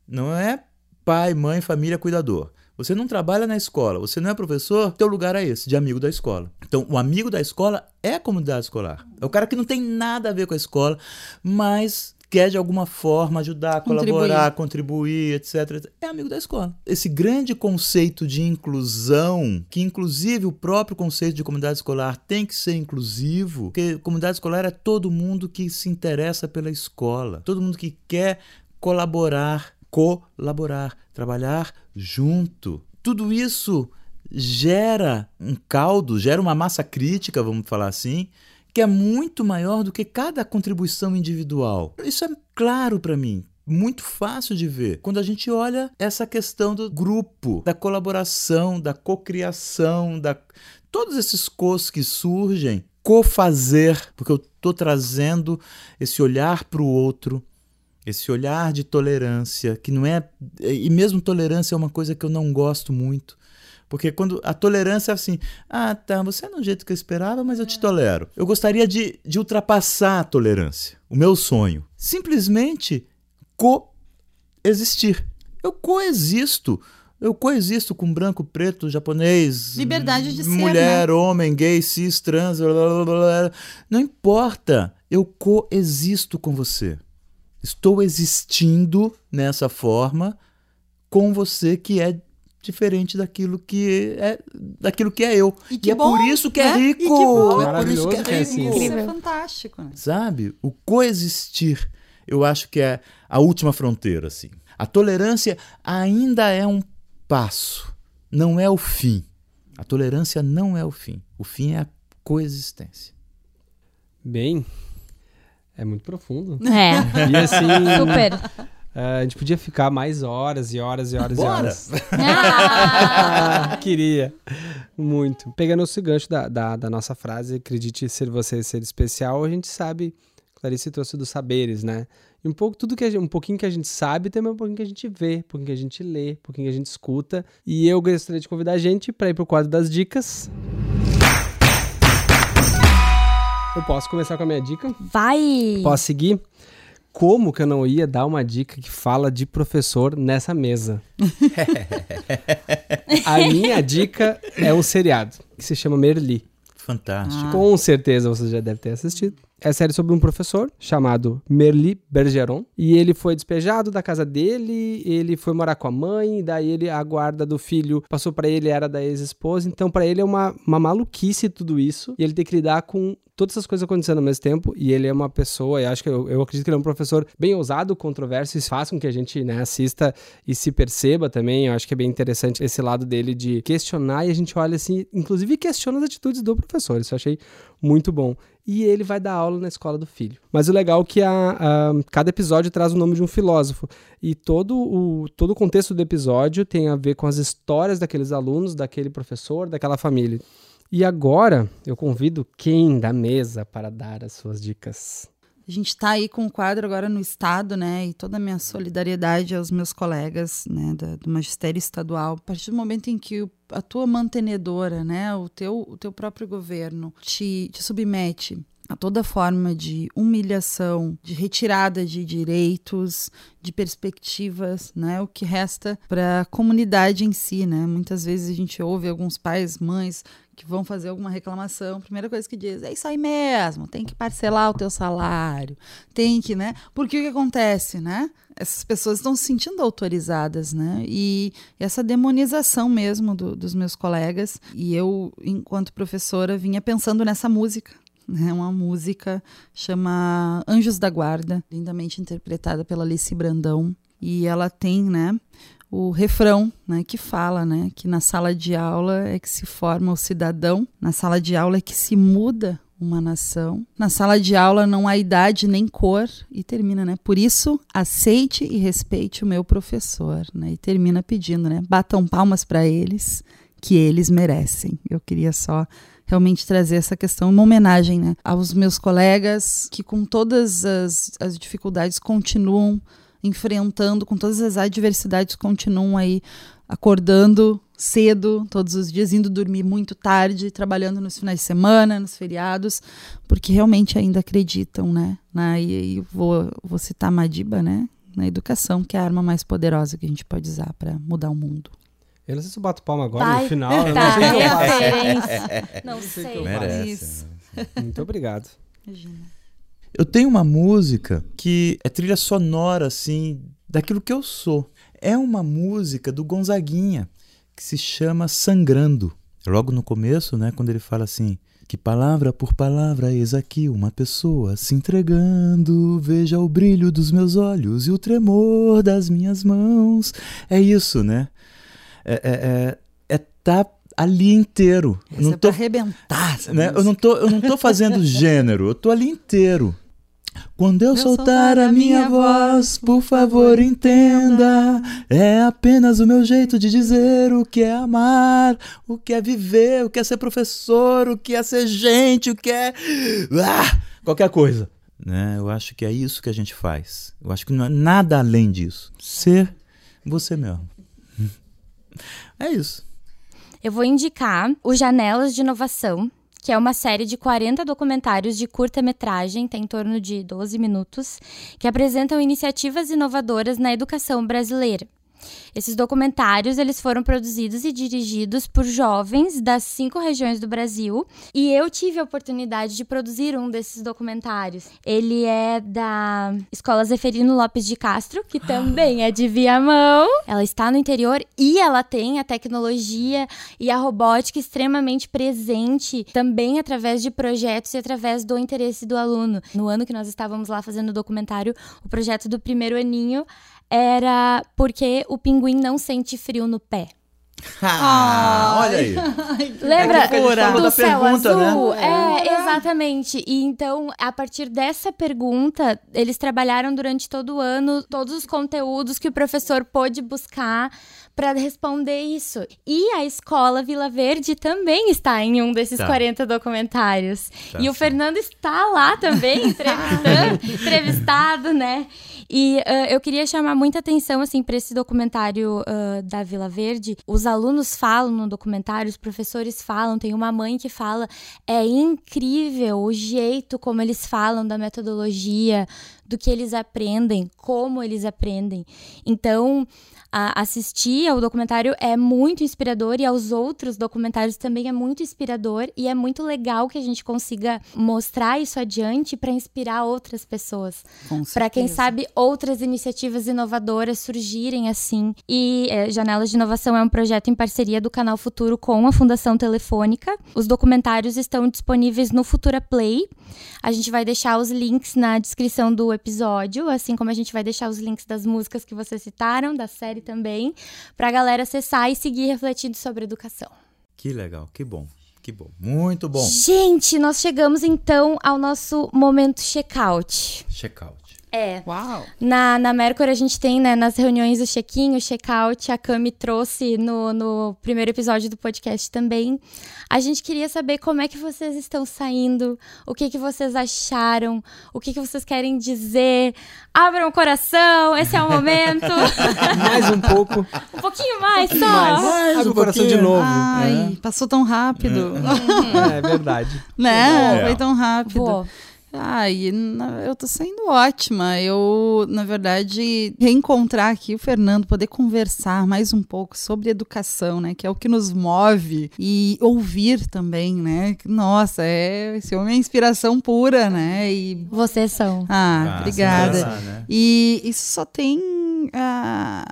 não é pai, mãe, família, cuidador. Você não trabalha na escola, você não é professor, teu lugar é esse, de amigo da escola. Então, o amigo da escola é a comunidade escolar. É o cara que não tem nada a ver com a escola, mas quer de alguma forma ajudar, Contribuir. colaborar, contribuir, etc, etc. É amigo da escola. Esse grande conceito de inclusão, que inclusive o próprio conceito de comunidade escolar tem que ser inclusivo, porque comunidade escolar é todo mundo que se interessa pela escola, todo mundo que quer colaborar, colaborar, trabalhar junto. Tudo isso gera um caldo, gera uma massa crítica, vamos falar assim, que é muito maior do que cada contribuição individual. Isso é claro para mim. Muito fácil de ver quando a gente olha essa questão do grupo, da colaboração, da cocriação, da todos esses cos que surgem, cofazer, porque eu estou trazendo esse olhar para o outro, esse olhar de tolerância, que não é. E mesmo tolerância é uma coisa que eu não gosto muito. Porque quando a tolerância é assim, ah, tá, você é do jeito que eu esperava, mas eu te tolero. Eu gostaria de, de ultrapassar a tolerância. O meu sonho. Simplesmente coexistir. Eu coexisto. Eu coexisto com branco, preto, japonês. Liberdade de ser, Mulher, homem, gay, cis, trans, blá, blá, blá, blá. Não importa. Eu coexisto com você. Estou existindo nessa forma com você que é diferente daquilo que é daquilo que é eu. E que é bom, por isso que é né? E rico. que bom. É por isso Maravilhoso que é que é assim. rico. Isso Incrível. é fantástico. Né? Sabe? O coexistir, eu acho que é a última fronteira, assim. A tolerância ainda é um passo, não é o fim. A tolerância não é o fim. O fim é a coexistência. Bem, é muito profundo. É, E assim, super. A gente podia ficar mais horas e horas e horas Bora! e horas. Ah! (laughs) (laughs) Queria. Muito. Pegando esse gancho da, da, da nossa frase, acredite ser você ser especial, a gente sabe, Clarice trouxe dos saberes, né? E um pouco tudo que a gente, um pouquinho que a gente sabe, também um pouquinho que a gente vê, um pouquinho que a gente lê, um pouquinho que a gente escuta. E eu gostaria de convidar a gente para ir pro quadro das dicas. Eu posso começar com a minha dica? Vai! Posso seguir? Como que eu não ia dar uma dica que fala de professor nessa mesa? (laughs) a minha dica é um seriado que se chama Merli. Fantástico. Com certeza você já deve ter assistido. É a série sobre um professor chamado Merli Bergeron. E ele foi despejado da casa dele, ele foi morar com a mãe, daí ele, a guarda do filho passou pra ele, era da ex-esposa. Então, pra ele é uma, uma maluquice tudo isso. E ele tem que lidar com todas essas coisas acontecendo ao mesmo tempo. E ele é uma pessoa, eu acho que eu, eu acredito que ele é um professor bem ousado, controverso, e faz com que a gente né, assista e se perceba também. Eu acho que é bem interessante esse lado dele de questionar e a gente olha assim, inclusive questiona as atitudes do professor. Isso eu achei muito bom. E ele vai dar aula na escola do filho. Mas o legal é que a, a, cada episódio traz o nome de um filósofo e todo o, todo o contexto do episódio tem a ver com as histórias daqueles alunos, daquele professor, daquela família. E agora eu convido quem da mesa para dar as suas dicas. A gente está aí com o quadro agora no Estado, né? E toda a minha solidariedade aos meus colegas, né? Do magistério estadual. A partir do momento em que a tua mantenedora, né? O teu, o teu próprio governo te, te submete a toda forma de humilhação, de retirada de direitos, de perspectivas, né? O que resta para a comunidade em si, né? Muitas vezes a gente ouve alguns pais, mães que vão fazer alguma reclamação, a primeira coisa que diz é isso aí mesmo, tem que parcelar o teu salário, tem que, né? Porque o que acontece, né? Essas pessoas estão se sentindo autorizadas, né? E essa demonização mesmo do, dos meus colegas. E eu, enquanto professora, vinha pensando nessa música, né? Uma música chama Anjos da Guarda, lindamente interpretada pela Alice Brandão. E ela tem, né? o refrão, né, que fala, né, que na sala de aula é que se forma o cidadão, na sala de aula é que se muda uma nação. Na sala de aula não há idade nem cor e termina, né? Por isso, aceite e respeite o meu professor, né? E termina pedindo, né? Batam palmas para eles, que eles merecem. Eu queria só realmente trazer essa questão, uma homenagem, né, aos meus colegas que com todas as, as dificuldades continuam enfrentando, com todas as adversidades, continuam aí acordando cedo todos os dias, indo dormir muito tarde, trabalhando nos finais de semana, nos feriados, porque realmente ainda acreditam, né? Na, e, e vou, vou citar Madiba, né? Na educação, que é a arma mais poderosa que a gente pode usar para mudar o mundo. Eu (laughs) não (laughs) sei se eu bato palma agora Vai, no final. tá, eu não sei o que eu faço. referência. Não sei Merece. Isso. Muito obrigado. Imagina. Eu tenho uma música que é trilha sonora, assim, daquilo que eu sou. É uma música do Gonzaguinha, que se chama Sangrando. Logo no começo, né, quando ele fala assim: Que palavra por palavra, eis aqui uma pessoa se entregando. Veja o brilho dos meus olhos e o tremor das minhas mãos. É isso, né? É, é, é, é tá ali inteiro. Eu Essa não é tô arrebentar. né? Eu não tô, eu não tô fazendo (laughs) gênero, eu tô ali inteiro. Quando eu soltar a minha voz, por favor entenda, é apenas o meu jeito de dizer o que é amar, o que é viver, o que é ser professor, o que é ser gente, o que é ah, qualquer coisa. Né? Eu acho que é isso que a gente faz. Eu acho que não é nada além disso. Ser você mesmo. É isso. Eu vou indicar o Janelas de Inovação, que é uma série de 40 documentários de curta-metragem, tem em torno de 12 minutos, que apresentam iniciativas inovadoras na educação brasileira. Esses documentários eles foram produzidos e dirigidos por jovens das cinco regiões do Brasil e eu tive a oportunidade de produzir um desses documentários. Ele é da Escola Zeferino Lopes de Castro, que também é de Viamão. Ela está no interior e ela tem a tecnologia e a robótica extremamente presente também através de projetos e através do interesse do aluno. No ano que nós estávamos lá fazendo o documentário, o projeto do primeiro aninho era porque o pinguim não sente frio no pé. Ah, olha aí. (laughs) Lembra falou do da céu pergunta, né? azul? É, exatamente. E então, a partir dessa pergunta, eles trabalharam durante todo o ano todos os conteúdos que o professor pôde buscar para responder isso. E a escola Vila Verde também está em um desses Tá. 40 documentários. Tá e o sim. Fernando está lá também, (laughs) entrevistado, né? E ah, eu queria chamar muita atenção assim para esse documentário ah, da Vila Verde. Os alunos falam no documentário, os professores falam, tem uma mãe que fala, é incrível o jeito como eles falam da metodologia, do que eles aprendem, como eles aprendem. Então, a- assistir ao documentário é muito inspirador e aos outros documentários também é muito inspirador e é muito legal que a gente consiga mostrar isso adiante para inspirar outras pessoas. Para quem sabe outras iniciativas inovadoras surgirem assim. E é, Janelas de Inovação é um projeto em parceria do Canal Futuro com a Fundação Telefônica. Os documentários estão disponíveis no Futura Play. A gente vai deixar os links na descrição do episódio, assim como a gente vai deixar os links das músicas que vocês citaram, da série também, pra galera acessar e seguir refletindo sobre educação. Que legal, que bom. Que bom. Muito bom. Gente, nós chegamos então ao nosso momento check-out. Check-out. É. Uau! Na, na Mercury a gente tem, né, nas reuniões o check-in, o check-out, a Cami trouxe no, no primeiro episódio do podcast também. A gente queria saber como é que vocês estão saindo, o que que vocês acharam, o que que vocês querem dizer. Abram o coração, esse é o momento. (laughs) Mais um pouco. um pouquinho mais só. Mais. Abre um o coração de pouquinho. novo. Ai, passou tão rápido. É, verdade. Né? É. Foi tão rápido. Boa. Ai, na- eu tô saindo ótima. Eu, na verdade, reencontrar aqui o Fernando, poder conversar mais um pouco sobre educação, né? Que é o que nos move. E ouvir também, né? Nossa, é, esse homem é inspiração pura, né? E, Vocês são. ah, Ah, obrigada. pensar, né? E isso só tem a,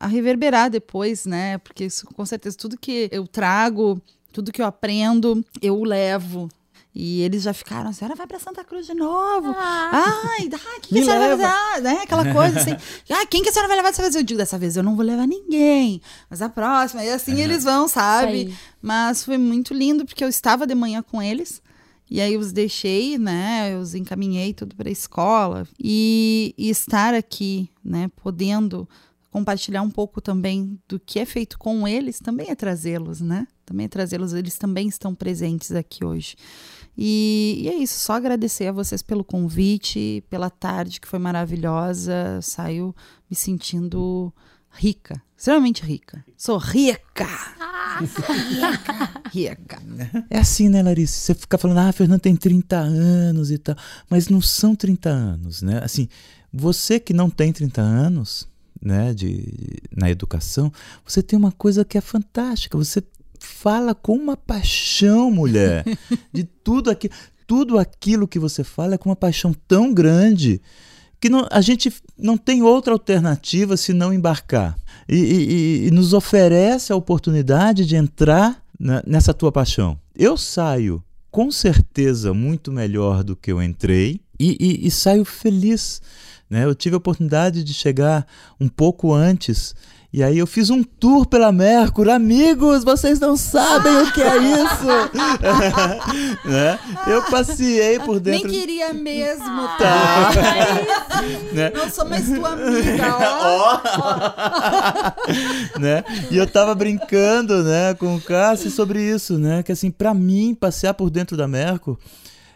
a reverberar depois, né? Porque isso, com certeza, tudo que eu trago, tudo que eu aprendo, eu levo. E eles já ficaram, a senhora vai pra Santa Cruz de novo. Ai, dá, quem que Me a senhora leva. vai levar? Né? Aquela coisa assim. (laughs) Ah, quem que a senhora vai levar dessa vez? Eu digo, dessa vez eu não vou levar ninguém. Mas a próxima. E assim eles vão, sabe? Mas foi muito lindo, porque eu estava de manhã com eles. E aí os deixei, né? Eu os encaminhei tudo para a escola. E, e estar aqui, né? Podendo compartilhar um pouco também do que é feito com eles, também é trazê-los, né? Também é trazê-los. Eles também estão presentes aqui hoje. E, e é isso, só agradecer a vocês pelo convite, pela tarde que foi maravilhosa. Saio me sentindo rica, extremamente rica. Sou (laughs) rica! rica. É assim, né, Larissa? Você fica falando, ah, Fernando tem 30 anos e tal. Mas não são 30 anos, né? Assim, você que não tem 30 anos, né, de, na educação, você tem uma coisa que é fantástica. Você fala com uma paixão, mulher, de (laughs) tudo aquilo. Tudo aquilo que você fala é com uma paixão tão grande que não- a gente não tem outra alternativa se não embarcar. E, e- e- nos oferece a oportunidade de entrar na- nessa tua paixão. Eu saio com certeza muito melhor do que eu entrei e, e- e saio feliz. né? Eu tive a oportunidade de chegar um pouco antes. E aí eu fiz um tour pela Mercury. Amigos, vocês não sabem o que é isso. (laughs) né? Eu passei por Nem dentro. queria mesmo, Tá. tá? (laughs) né? Não sou mais tua amiga, ó. (laughs) né? E eu tava brincando, né, com o Cássio sobre isso, né? Que assim, pra mim, passear por dentro da Merco,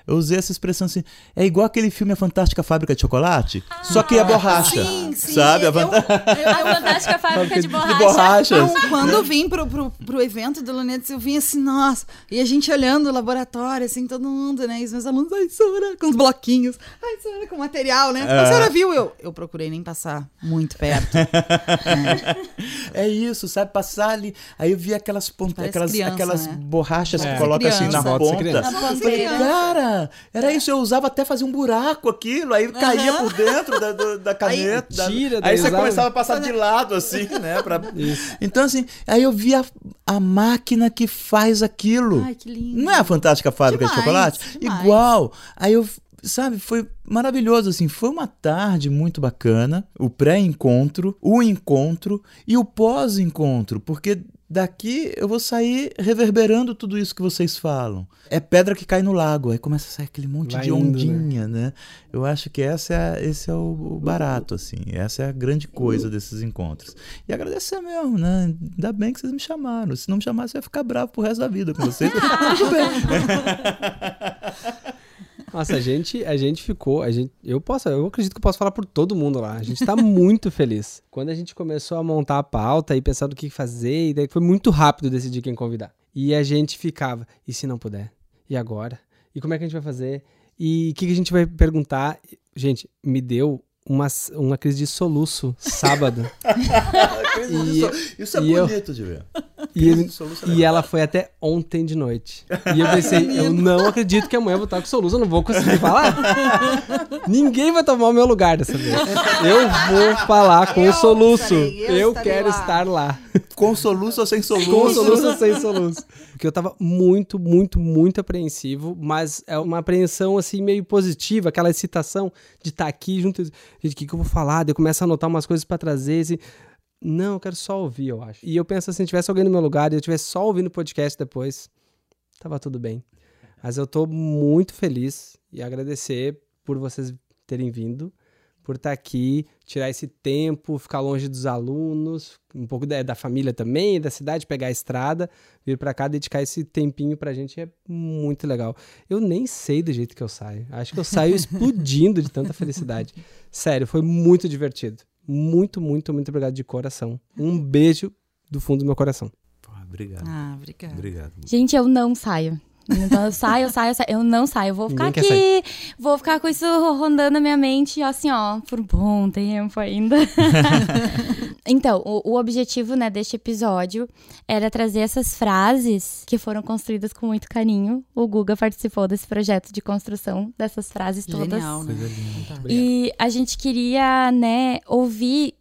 eu usei essa expressão assim, é igual aquele filme A Fantástica Fábrica de Chocolate, só que é borracha. Sim, sim. Sabe? A Eu, fanta- eu- A (laughs) fantástica fábrica de borracha. de borrachas. Não, quando eu vim pro, pro, pro evento do Lunettes, eu vim assim, nossa. E a gente olhando o laboratório, assim, todo mundo, né? E os meus alunos, ai, senhora, com os bloquinhos. Ai, senhora, com material, né? É. A senhora viu? Eu, eu procurei nem passar muito perto. (laughs) É isso, sabe? Passar ali. Aí eu vi aquelas pontas, aquelas, criança, aquelas né? borrachas É. que coloca assim na ponta. Na Eu falei, cara, era isso, eu usava até fazer um buraco aquilo, aí caía por dentro da, da (laughs) caneta. da- tira, aí você começava a passar de lado, assim, (laughs) né? pra- Isso. Então, assim, aí eu vi a, máquina que faz aquilo. Ai, que lindo. Não é a fantástica fábrica de Demais, chocolate? demais. Igual. Aí eu, sabe, foi maravilhoso, assim. Foi uma tarde muito bacana. O pré-encontro, o encontro e o pós-encontro. Porque daqui eu vou sair reverberando tudo isso que vocês falam. É pedra que cai no lago. Aí começa a sair aquele monte Vai de indo, né? ondinha, né? Eu acho que essa é, esse é o, o barato, assim. Essa é a grande coisa desses encontros. E agradecer mesmo, né? Ainda bem que vocês me chamaram. Se não me chamassem, eu ia ficar bravo pro resto da vida com vocês. Tudo (laughs) bem. (laughs) (laughs) Nossa, a gente, a gente ficou, a gente, eu posso, eu acredito que eu posso falar por todo mundo lá. A gente tá muito feliz. Quando a gente começou a montar a pauta e pensar do que fazer, e daí foi muito rápido decidir quem convidar. E a gente ficava, e se não puder? E agora? E como é que a gente vai fazer? E o que, que a gente vai perguntar? Gente, me deu uma, uma crise de soluço sábado. (laughs) E- Isso é e eu- bonito de ver. e, Crise ele- de soluço é e ela foi até ontem de noite. E eu pensei, (laughs) eu não acredito que amanhã eu vou estar com soluço, eu não vou conseguir falar. (laughs) Ninguém vai tomar o meu lugar dessa vez. Eu vou falar com Eu o soluço. estarei, eu Eu quero lá. estar lá. Com soluço ou sem soluço? Com soluço ou sem soluço. Porque eu tava muito, muito, muito apreensivo, mas é uma apreensão assim meio positiva, aquela excitação de estar aqui junto. Gente, o que, que eu vou falar? Daí eu começo a anotar umas coisas pra trazer. Assim. Não, eu quero só ouvir, eu acho. E eu penso assim, se tivesse alguém no meu lugar e eu tivesse só ouvindo o podcast depois, tava tudo bem. Mas eu tô muito feliz e agradecer por vocês terem vindo, por estar aqui, tirar esse tempo, ficar longe dos alunos, um pouco da, da família também, da cidade, pegar a estrada, vir para cá, dedicar esse tempinho pra gente é muito legal. Eu nem sei do jeito que eu saio. Acho que eu saio (laughs) explodindo de tanta felicidade. Sério, foi muito divertido. Muito, muito, muito obrigado de coração. Um beijo do fundo do meu coração. Obrigado. Ah, obrigada. Obrigado. Gente, eu não saio. Então eu saio, eu saio, eu saio. Eu não saio. Eu vou ficar Ninguém aqui. Vou ficar com isso rondando na minha mente, assim, ó, por um bom tempo ainda. (laughs) então, o, o objetivo, né, deste episódio era trazer essas frases que foram construídas com muito carinho. O Guga participou desse projeto de construção dessas frases todas. Genial, né? Coisa linda. E a gente queria, né, ouvir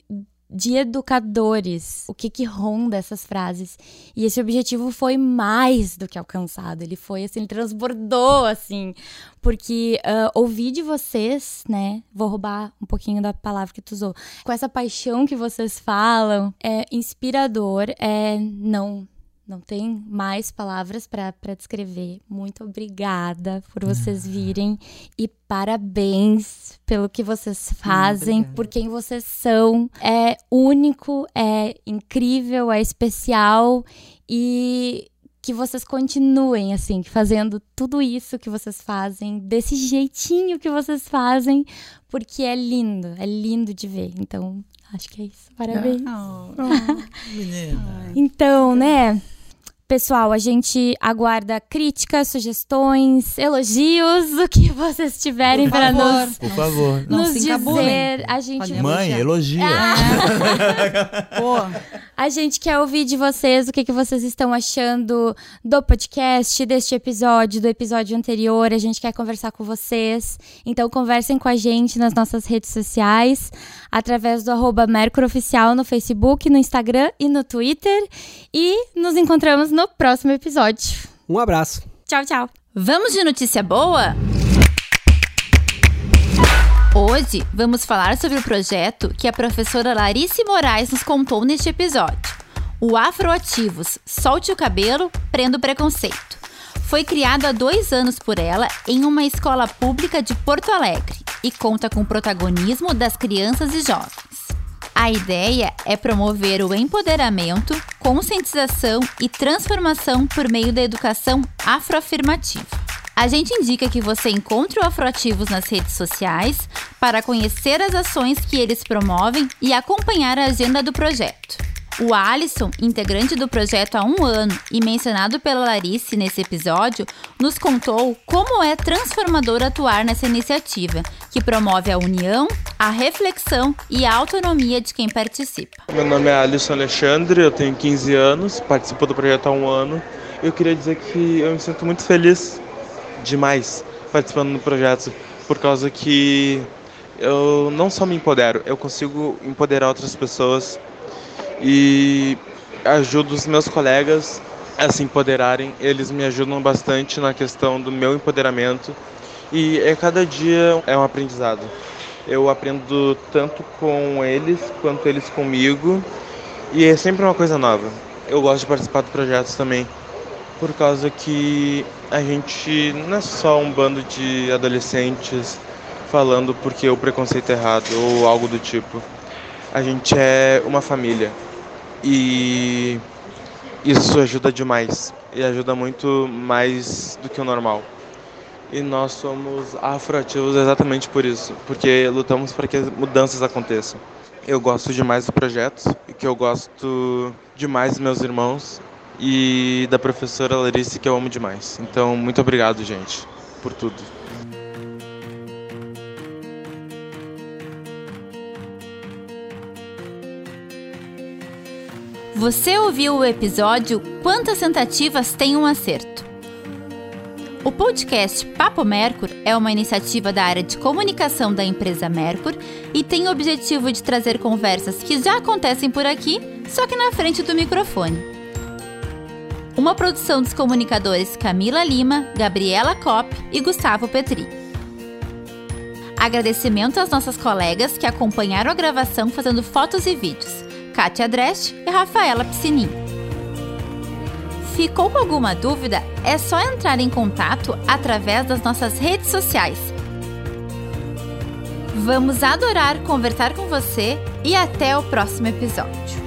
de educadores o que que ronda essas frases. E esse objetivo foi mais do que alcançado. Ele foi assim, ele transbordou assim, porque ouvir de vocês, né? Vou roubar um pouquinho da palavra que tu usou. Com essa paixão que vocês falam, é inspirador, é não não tem mais palavras para descrever. Muito obrigada por vocês virem e parabéns pelo que vocês fazem, obrigada. por quem vocês são. É único, é incrível, é especial e que vocês continuem assim, fazendo tudo isso que vocês fazem, desse jeitinho que vocês fazem, porque é lindo, é lindo de ver. Então, acho que é isso. Parabéns. Oh. Menina. (laughs) Então, né? Pessoal, a gente aguarda críticas, sugestões, elogios, o que vocês tiverem para nos, Por favor. Nos dizer. A gente, Mãe, elogia. (laughs) Pô, a gente quer ouvir de vocês o que, que vocês estão achando do podcast, deste episódio, do episódio anterior. A gente quer conversar com vocês. Então, conversem com a gente nas nossas redes sociais, através do arroba Mercury Oficial no Facebook, no Instagram e no Twitter. E nos encontramos no próximo episódio. Um abraço. Tchau, tchau. Vamos de notícia boa? Hoje vamos falar sobre o projeto que a professora Larice Moraes nos contou neste episódio. O Afroativos Solte o Cabelo, Prenda o Preconceito. Foi criado há dois anos por ela em uma escola pública de Porto Alegre e conta com o protagonismo das crianças e jovens. A ideia é promover o empoderamento, conscientização e transformação por meio da educação afroafirmativa. A gente indica que você encontre o Afroativos nas redes sociais para conhecer as ações que eles promovem e acompanhar a agenda do projeto. O Alisson, integrante do projeto há um ano e mencionado pela Larice nesse episódio, nos contou como é transformador atuar nessa iniciativa, que promove a união, a reflexão e a autonomia de quem participa. Meu nome é Alisson Alexandre, eu tenho 15 anos, participo do projeto há um ano. Eu queria dizer que eu me sinto muito feliz demais participando do projeto, por causa que eu não só me empodero, eu consigo empoderar outras pessoas e ajudo os meus colegas a se empoderarem. Eles me ajudam bastante na questão do meu empoderamento e é cada dia é um aprendizado. Eu aprendo tanto com eles quanto eles comigo e é sempre uma coisa nova. Eu gosto de participar do projeto também, por causa que a gente não é só um bando de adolescentes falando porque o preconceito é errado ou algo do tipo. A gente é uma família e isso ajuda demais e ajuda muito mais do que o normal. E nós somos afroativos exatamente por isso, porque lutamos para que as mudanças aconteçam. Eu gosto demais do projeto, que eu gosto demais dos meus irmãos e da professora Larice, que eu amo demais. Então, muito obrigado, gente, por tudo. Você ouviu o episódio Quantas Tentativas Tem um Acerto? O podcast Papo Mercur é uma iniciativa da área de comunicação da empresa Mercur e tem o objetivo de trazer conversas que já acontecem por aqui, só que na frente do microfone. Uma produção dos comunicadores Camila Lima, Gabriela Kopp e Gustavo Petri. Agradecimento às nossas colegas que acompanharam a gravação fazendo fotos e vídeos, Kátia Dresch e Rafaela Piscinin. Ficou com alguma dúvida? É só entrar em contato através das nossas redes sociais. Vamos adorar conversar com você e até o próximo episódio.